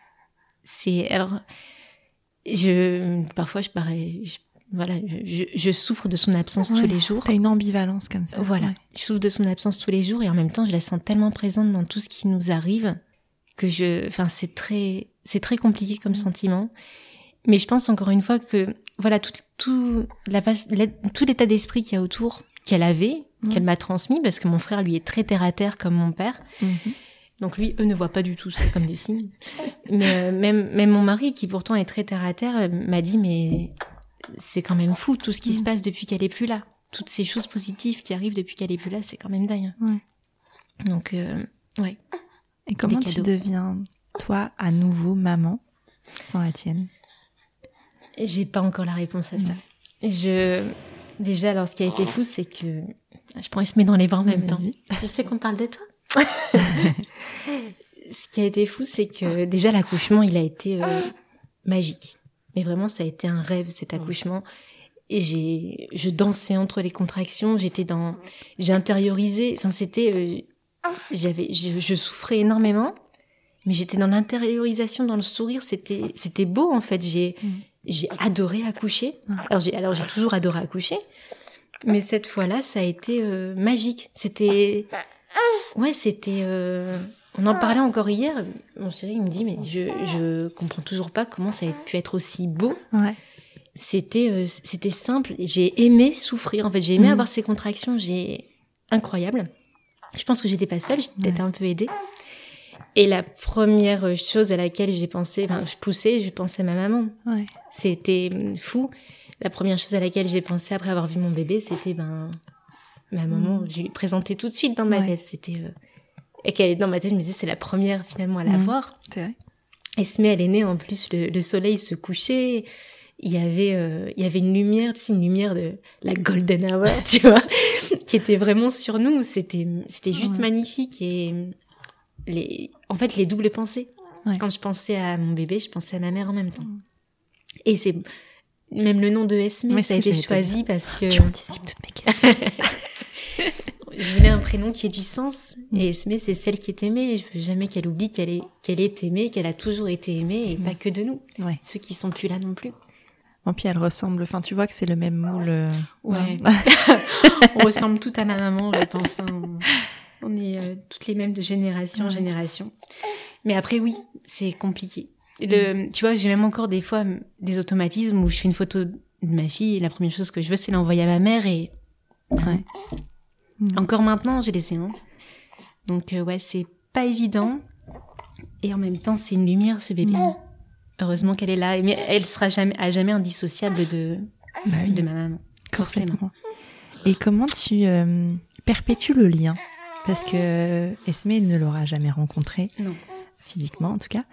C'est alors, je parfois je parais, voilà, je, je, souffre de son absence tous les jours. T'as une ambivalence comme ça. Voilà, je souffre de son absence tous les jours et en même temps, je la sens tellement présente dans tout ce qui nous arrive que je, enfin, c'est très, c'est très compliqué comme mm. sentiment. Mais je pense encore une fois que, voilà, tout, tout la, tout l'état d'esprit qu'il y a autour, qu'elle avait, qu'elle m'a transmis, parce que mon frère lui est très terre à terre comme mon père. Mm-hmm. Donc lui, eux ne voient pas du tout ça comme des signes. Mais euh, même, même mon mari, qui pourtant est très terre à terre, m'a dit mais c'est quand même fou tout ce qui se mm. passe depuis qu'elle est plus là. Toutes ces choses positives qui arrivent depuis qu'elle est plus là, c'est quand même dingue. Donc, euh, ouais. Et comment tu deviens, toi, à nouveau maman sans la tienne? J'ai pas encore la réponse à ça. Je, déjà, alors, ce qui a été fou, c'est que je pourrais se mettre dans les bras en même temps. Je sais qu'on parle de toi? ce qui a été fou, c'est que déjà l'accouchement, il a été euh, magique. Mais vraiment, ça a été un rêve cet accouchement. Et j'ai, je dansais entre les contractions. J'étais dans, j'ai intériorisé. Enfin, c'était, euh, j'avais, je, souffrais énormément, mais j'étais dans l'intériorisation, dans le sourire. C'était, c'était beau en fait. J'ai, mm. j'ai adoré accoucher. Alors j'ai, alors j'ai toujours adoré accoucher, mais cette fois-là, ça a été euh, magique. C'était, ouais, c'était. Euh, on en parlait encore hier. Mon chéri il me dit mais je je comprends toujours pas comment ça a pu être aussi beau. Ouais. C'était euh, c'était simple. J'ai aimé souffrir. En fait, j'ai aimé mhm. avoir ces contractions. J'ai incroyable. Je pense que j'étais pas seule. J'étais peut-être un peu aidée. Et la première chose à laquelle j'ai pensé, ben, je poussais, je pensais à ma maman. Ouais. C'était fou. La première chose à laquelle j'ai pensé après avoir vu mon bébé, c'était ben ma maman, mm. je lui présentais tout de suite dans ma tête. C'était euh, et qu'elle est dans ma tête, je me disais c'est la première finalement à la mm. voir. C'est vrai. Esme, elle est née en plus, le, soleil se couchait. Il y avait, euh, il y avait une lumière, tu sais, une lumière de la golden hour, tu vois, qui était vraiment sur nous. C'était, c'était juste magnifique et les, en fait, les doubles pensées. Quand je pensais à mon bébé, je pensais à ma mère en même temps. Mm. Et c'est même le nom de Esme, ça a été choisi parce que. Tu anticipes toutes mes questions. je voulais un prénom qui ait du sens. Et Esme, c'est celle qui est aimée. Je veux jamais qu'elle oublie qu'elle est, qu'elle est aimée, qu'elle a toujours été aimée et pas que de nous. Ouais. Ceux qui sont plus là non plus. En puis elle ressemble, enfin tu vois que c'est le même moule. Euh, ouais. on ressemble tout à ma maman, je pense. Hein. On est euh, toutes les mêmes de génération en génération. Mais après oui, c'est compliqué. Le, tu vois, j'ai même encore des fois des automatismes où je fais une photo de ma fille et la première chose que je veux c'est l'envoyer à ma mère et ouais. Mm. Encore maintenant, j'ai les séances. Donc euh, ouais, c'est pas évident. Et en même temps, c'est une lumière, ce bébé. Mm. Heureusement qu'elle est là. Mais elle sera jamais, à jamais indissociable de, bah de ma maman. Forcément. Et comment tu euh, perpétues le lien? Parce que Esme ne l'aura jamais rencontré. Non. Physiquement, en tout cas.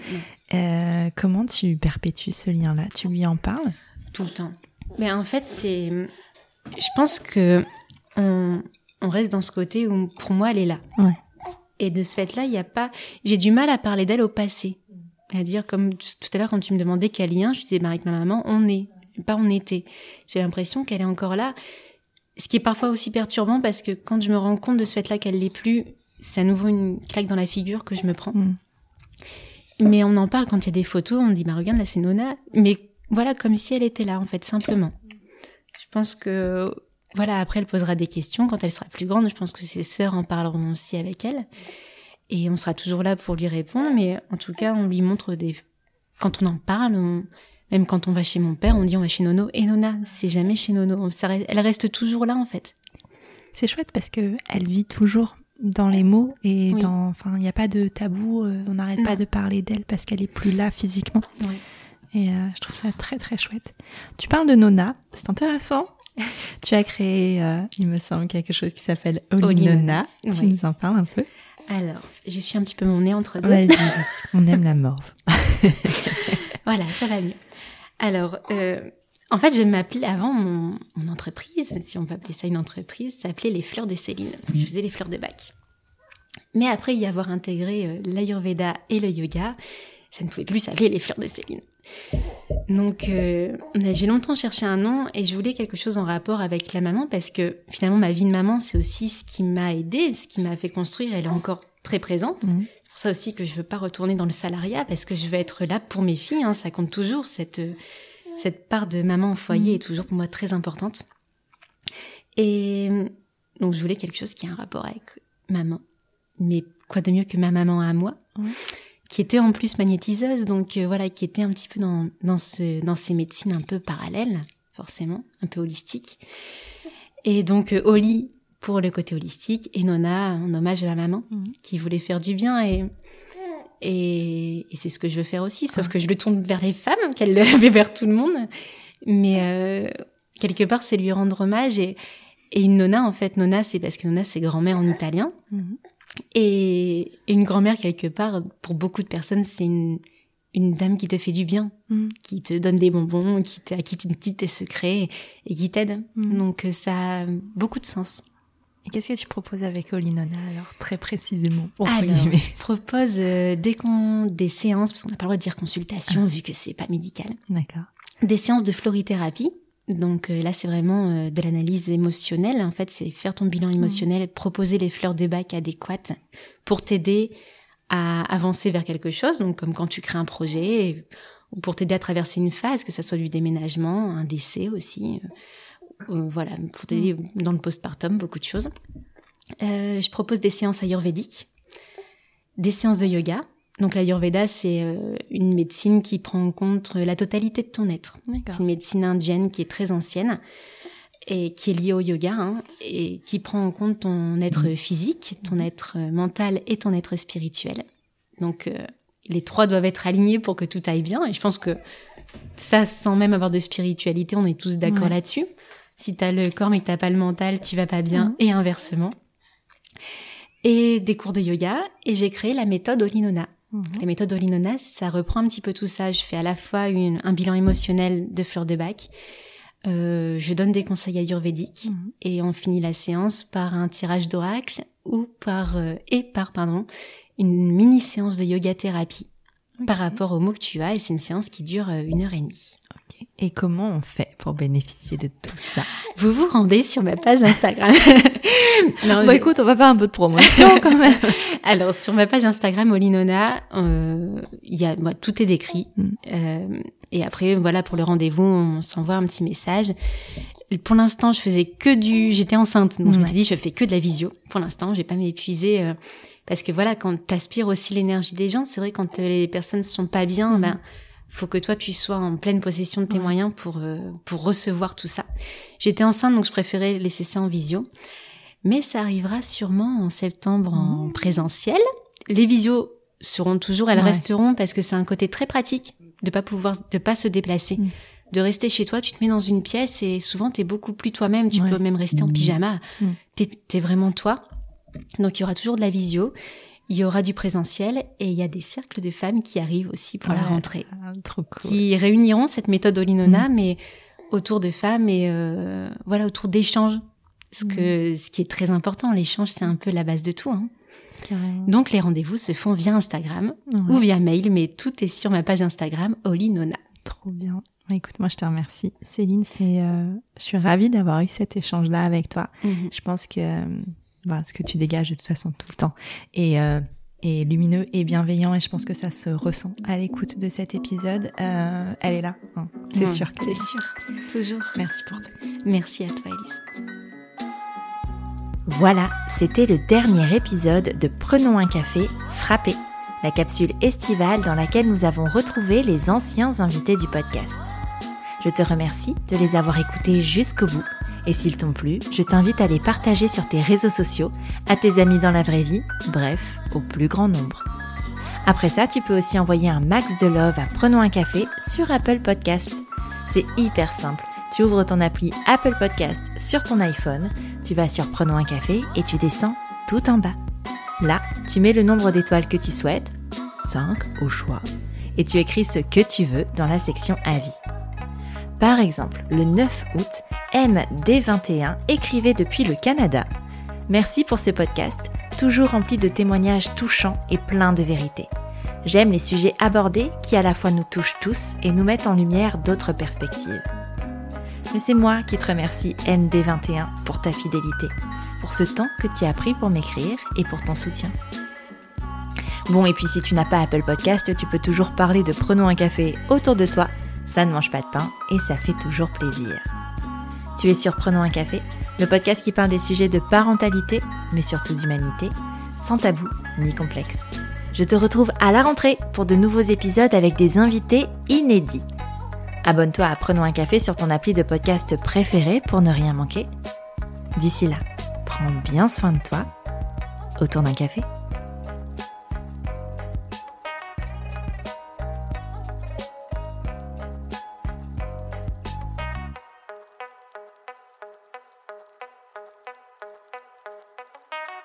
Euh, comment tu perpétues ce lien-là? Tu lui en parles? Tout le temps. Mais en fait, c'est. Je pense que on, on reste dans ce côté où pour moi elle est là. Et de ce fait-là, il n'y a pas. J'ai du mal à parler d'elle au passé. À dire comme tout à l'heure quand tu me demandais quel lien, je disais bah, avec ma maman, on est, pas on était. J'ai l'impression qu'elle est encore là. Ce qui est parfois aussi perturbant parce que quand je me rends compte de ce fait-là qu'elle l'est plus, c'est à nouveau une claque dans la figure que je me prends. Mm. Mais on en parle quand il y a des photos, on dit bah regarde là c'est Nona, mais voilà comme si elle était là en fait simplement. Je pense que voilà, après, elle posera des questions quand elle sera plus grande. Je pense que ses sœurs en parleront aussi avec elle. Et on sera toujours là pour lui répondre. Mais en tout cas, on lui montre des... Quand on en parle, même quand on va chez mon père, on dit on va chez Nono. Et Nona, c'est jamais chez Nono. Elle reste toujours là, en fait. C'est chouette parce que elle vit toujours dans les mots et dans... Enfin, il n'y a pas de tabou. Euh, on n'arrête pas de parler d'elle parce qu'elle est plus là physiquement. Et euh, je trouve ça très, très chouette. Tu parles de Nona. C'est intéressant tu as créé, euh, il me semble, quelque chose qui s'appelle Olinona. Tu nous en parles un peu? Alors, je suis un petit peu mon nez entre deux. Vas-y, on aime la morve. voilà, ça va mieux. Alors, euh, en fait, je m'appelais avant mon, mon, entreprise, si on peut appeler ça une entreprise, s'appelait les fleurs de Céline, parce que je faisais les fleurs de bac. Mais après y avoir intégré l'Ayurveda et le yoga, ça ne pouvait plus s'appeler les fleurs de Céline. Donc euh, j'ai longtemps cherché un nom et je voulais quelque chose en rapport avec la maman parce que finalement ma vie de maman c'est aussi ce qui m'a aidé, ce qui m'a fait construire. Elle est encore très présente. Mhm. C'est pour ça aussi que je veux pas retourner dans le salariat parce que je veux être là pour mes filles. Hein, ça compte toujours cette cette part de maman au foyer mhm. est toujours pour moi très importante. Et donc je voulais quelque chose qui a un rapport avec maman. Mais quoi de mieux que ma maman à moi? Qui était en plus magnétiseuse, donc euh, voilà, qui était un petit peu dans, dans, ce, dans ces médecines un peu parallèles, forcément, un peu holistiques. Et donc euh, Oli pour le côté holistique et Nona en hommage à ma maman mhm. qui voulait faire du bien et et, c'est ce que je veux faire aussi, sauf que je le tourne vers les femmes, qu'elle le fait vers tout le monde. Mais euh, quelque part, c'est lui rendre hommage et et une nonna, en fait, nonna, c'est parce que nonna, c'est grand-mère en italien. Mhm. Et, une grand-mère, quelque part, pour beaucoup de personnes, c'est une, une dame qui te fait du bien, mm. qui te donne des bonbons, qui à qui tu dis tes secrets et qui t'aide. Mm. Donc euh, ça a beaucoup de sens. Et qu'est-ce que tu proposes avec Olinona alors très précisément Je propose euh, des, des séances parce qu'on n'a pas le droit de dire consultation ah. vu que c'est pas médical. D'accord. Des séances de florithérapie donc euh, là, c'est vraiment euh, de l'analyse émotionnelle. En fait, c'est faire ton bilan émotionnel, proposer les fleurs de bac adéquates pour t'aider à avancer vers quelque chose. Donc comme quand tu crées un projet, ou pour t'aider à traverser une phase, que ça soit du déménagement, un décès aussi. Euh, voilà, pour t'aider mm. dans le postpartum, beaucoup de choses. je propose des séances ayurvédiques, des séances de yoga, donc l'Ayurveda, c'est euh, une médecine qui prend en compte la totalité de ton être. C'est une médecine indienne qui est très ancienne et qui est liée au yoga hein, et qui prend en compte ton être mhm. physique, ton être mental et ton être spirituel. Donc euh, les trois doivent être alignés pour que tout aille bien. Et je pense que ça, sans même avoir de spiritualité, on est tous d'accord là-dessus. Si t'as le corps mais que t'as pas le mental, tu vas pas bien, mhm. et inversement. Et des cours de yoga, et j'ai créé la méthode Olinona. Mhm. La méthode Olinonas, ça reprend un petit peu tout ça. Je fais à la fois un bilan émotionnel de fleurs de bac, euh, je donne des conseils ayurvédiques mhm. et on finit la séance par un tirage d'oracle ou par euh, et par pardon une mini séance de yoga thérapie par rapport au mots que tu as et c'est une séance qui dure euh, une heure et demie. Et comment on fait pour bénéficier de tout ça? Vous vous rendez sur ma page Instagram. non, bon, écoute, on va faire un peu de promotion quand même. Alors, sur ma page Instagram, Olinona, euh, il y a, moi, tout est décrit. Mm. Euh, et après, voilà, pour le rendez-vous, on s'envoie un petit message. Pour l'instant, je faisais que du, j'étais enceinte, donc je me dit, je fais que de la visio. Pour l'instant, je vais pas m'épuiser. Euh, parce que voilà, quand t'aspires aussi l'énergie des gens, c'est vrai quand euh, les personnes sont pas bien, mm. ben faut que toi tu sois en pleine possession de tes moyens pour euh, pour recevoir tout ça. J'étais enceinte donc je préférais laisser ça en visio, mais ça arrivera sûrement en septembre en mmh. présentiel. Les visios seront toujours, elles resteront parce que c'est un côté très pratique de pas pouvoir de pas se déplacer. Mmh. De rester chez toi, tu te mets dans une pièce et souvent tu es beaucoup plus toi-même, tu peux même rester en mmh. pyjama. Tu es vraiment toi. Donc il y aura toujours de la visio il y aura du présentiel et il y a des cercles de femmes qui arrivent aussi pour la rentrée. Ah, trop cool. Qui réuniront cette méthode Olinona, mm. mais autour de femmes et euh, voilà, autour d'échanges. Ce, que, mm. ce qui est très important, l'échange, c'est un peu la base de tout. Hein. Donc les rendez-vous se font via Instagram ou via mail, mais tout est sur ma page Instagram Olinona. Trop bien. Écoute, moi je te remercie. Céline, c'est, euh, je suis ravie d'avoir eu cet échange-là avec toi. Mm-hmm. Je pense que bah, ce que tu dégages de toute façon tout le temps. Et, euh, et lumineux et bienveillant et je pense que ça se ressent à l'écoute de cet épisode. Euh, elle est là, hein. c'est sûr. C'est sûr, toujours. Merci pour tout. Merci à toi Elise. Voilà, c'était le dernier épisode de Prenons un café, frappé, la capsule estivale dans laquelle nous avons retrouvé les anciens invités du podcast. Je te remercie de les avoir écoutés jusqu'au bout et s'ils t'ont plu, je t'invite à les partager sur tes réseaux sociaux, à tes amis dans la vraie vie, bref, au plus grand nombre. Après ça, tu peux aussi envoyer un max de love à Prenons un café sur Apple Podcast. C'est hyper simple. Tu ouvres ton appli Apple Podcast sur ton iPhone, tu vas sur Prenons un café et tu descends tout en bas. Là, tu mets le nombre d'étoiles que tu souhaites, 5 au choix, et tu écris ce que tu veux dans la section Avis. Par exemple, le 9 août, MD21 écrivait depuis le Canada. Merci pour ce podcast. toujours rempli de témoignages touchants et pleins de vérité. J'aime les sujets abordés qui à la fois nous touchent tous et nous mettent en lumière d'autres perspectives. Mais c'est moi qui te remercie MD21 pour ta fidélité, pour ce temps que tu as pris pour m'écrire et pour ton soutien. Bon, et puis si tu n'as pas Apple Podcast, tu peux toujours parler de Prenons un café autour de toi. Ça ne mange pas de pain et ça fait toujours plaisir. Tu es sur Prenons un café, le podcast qui parle des sujets de parentalité, mais surtout d'humanité, sans tabou ni complexe. Je te retrouve à la rentrée pour de nouveaux épisodes avec des invités inédits. Abonne-toi à Prenons un café sur ton appli de podcast préféré pour ne rien manquer. D'ici là, prends bien soin de toi autour d'un café.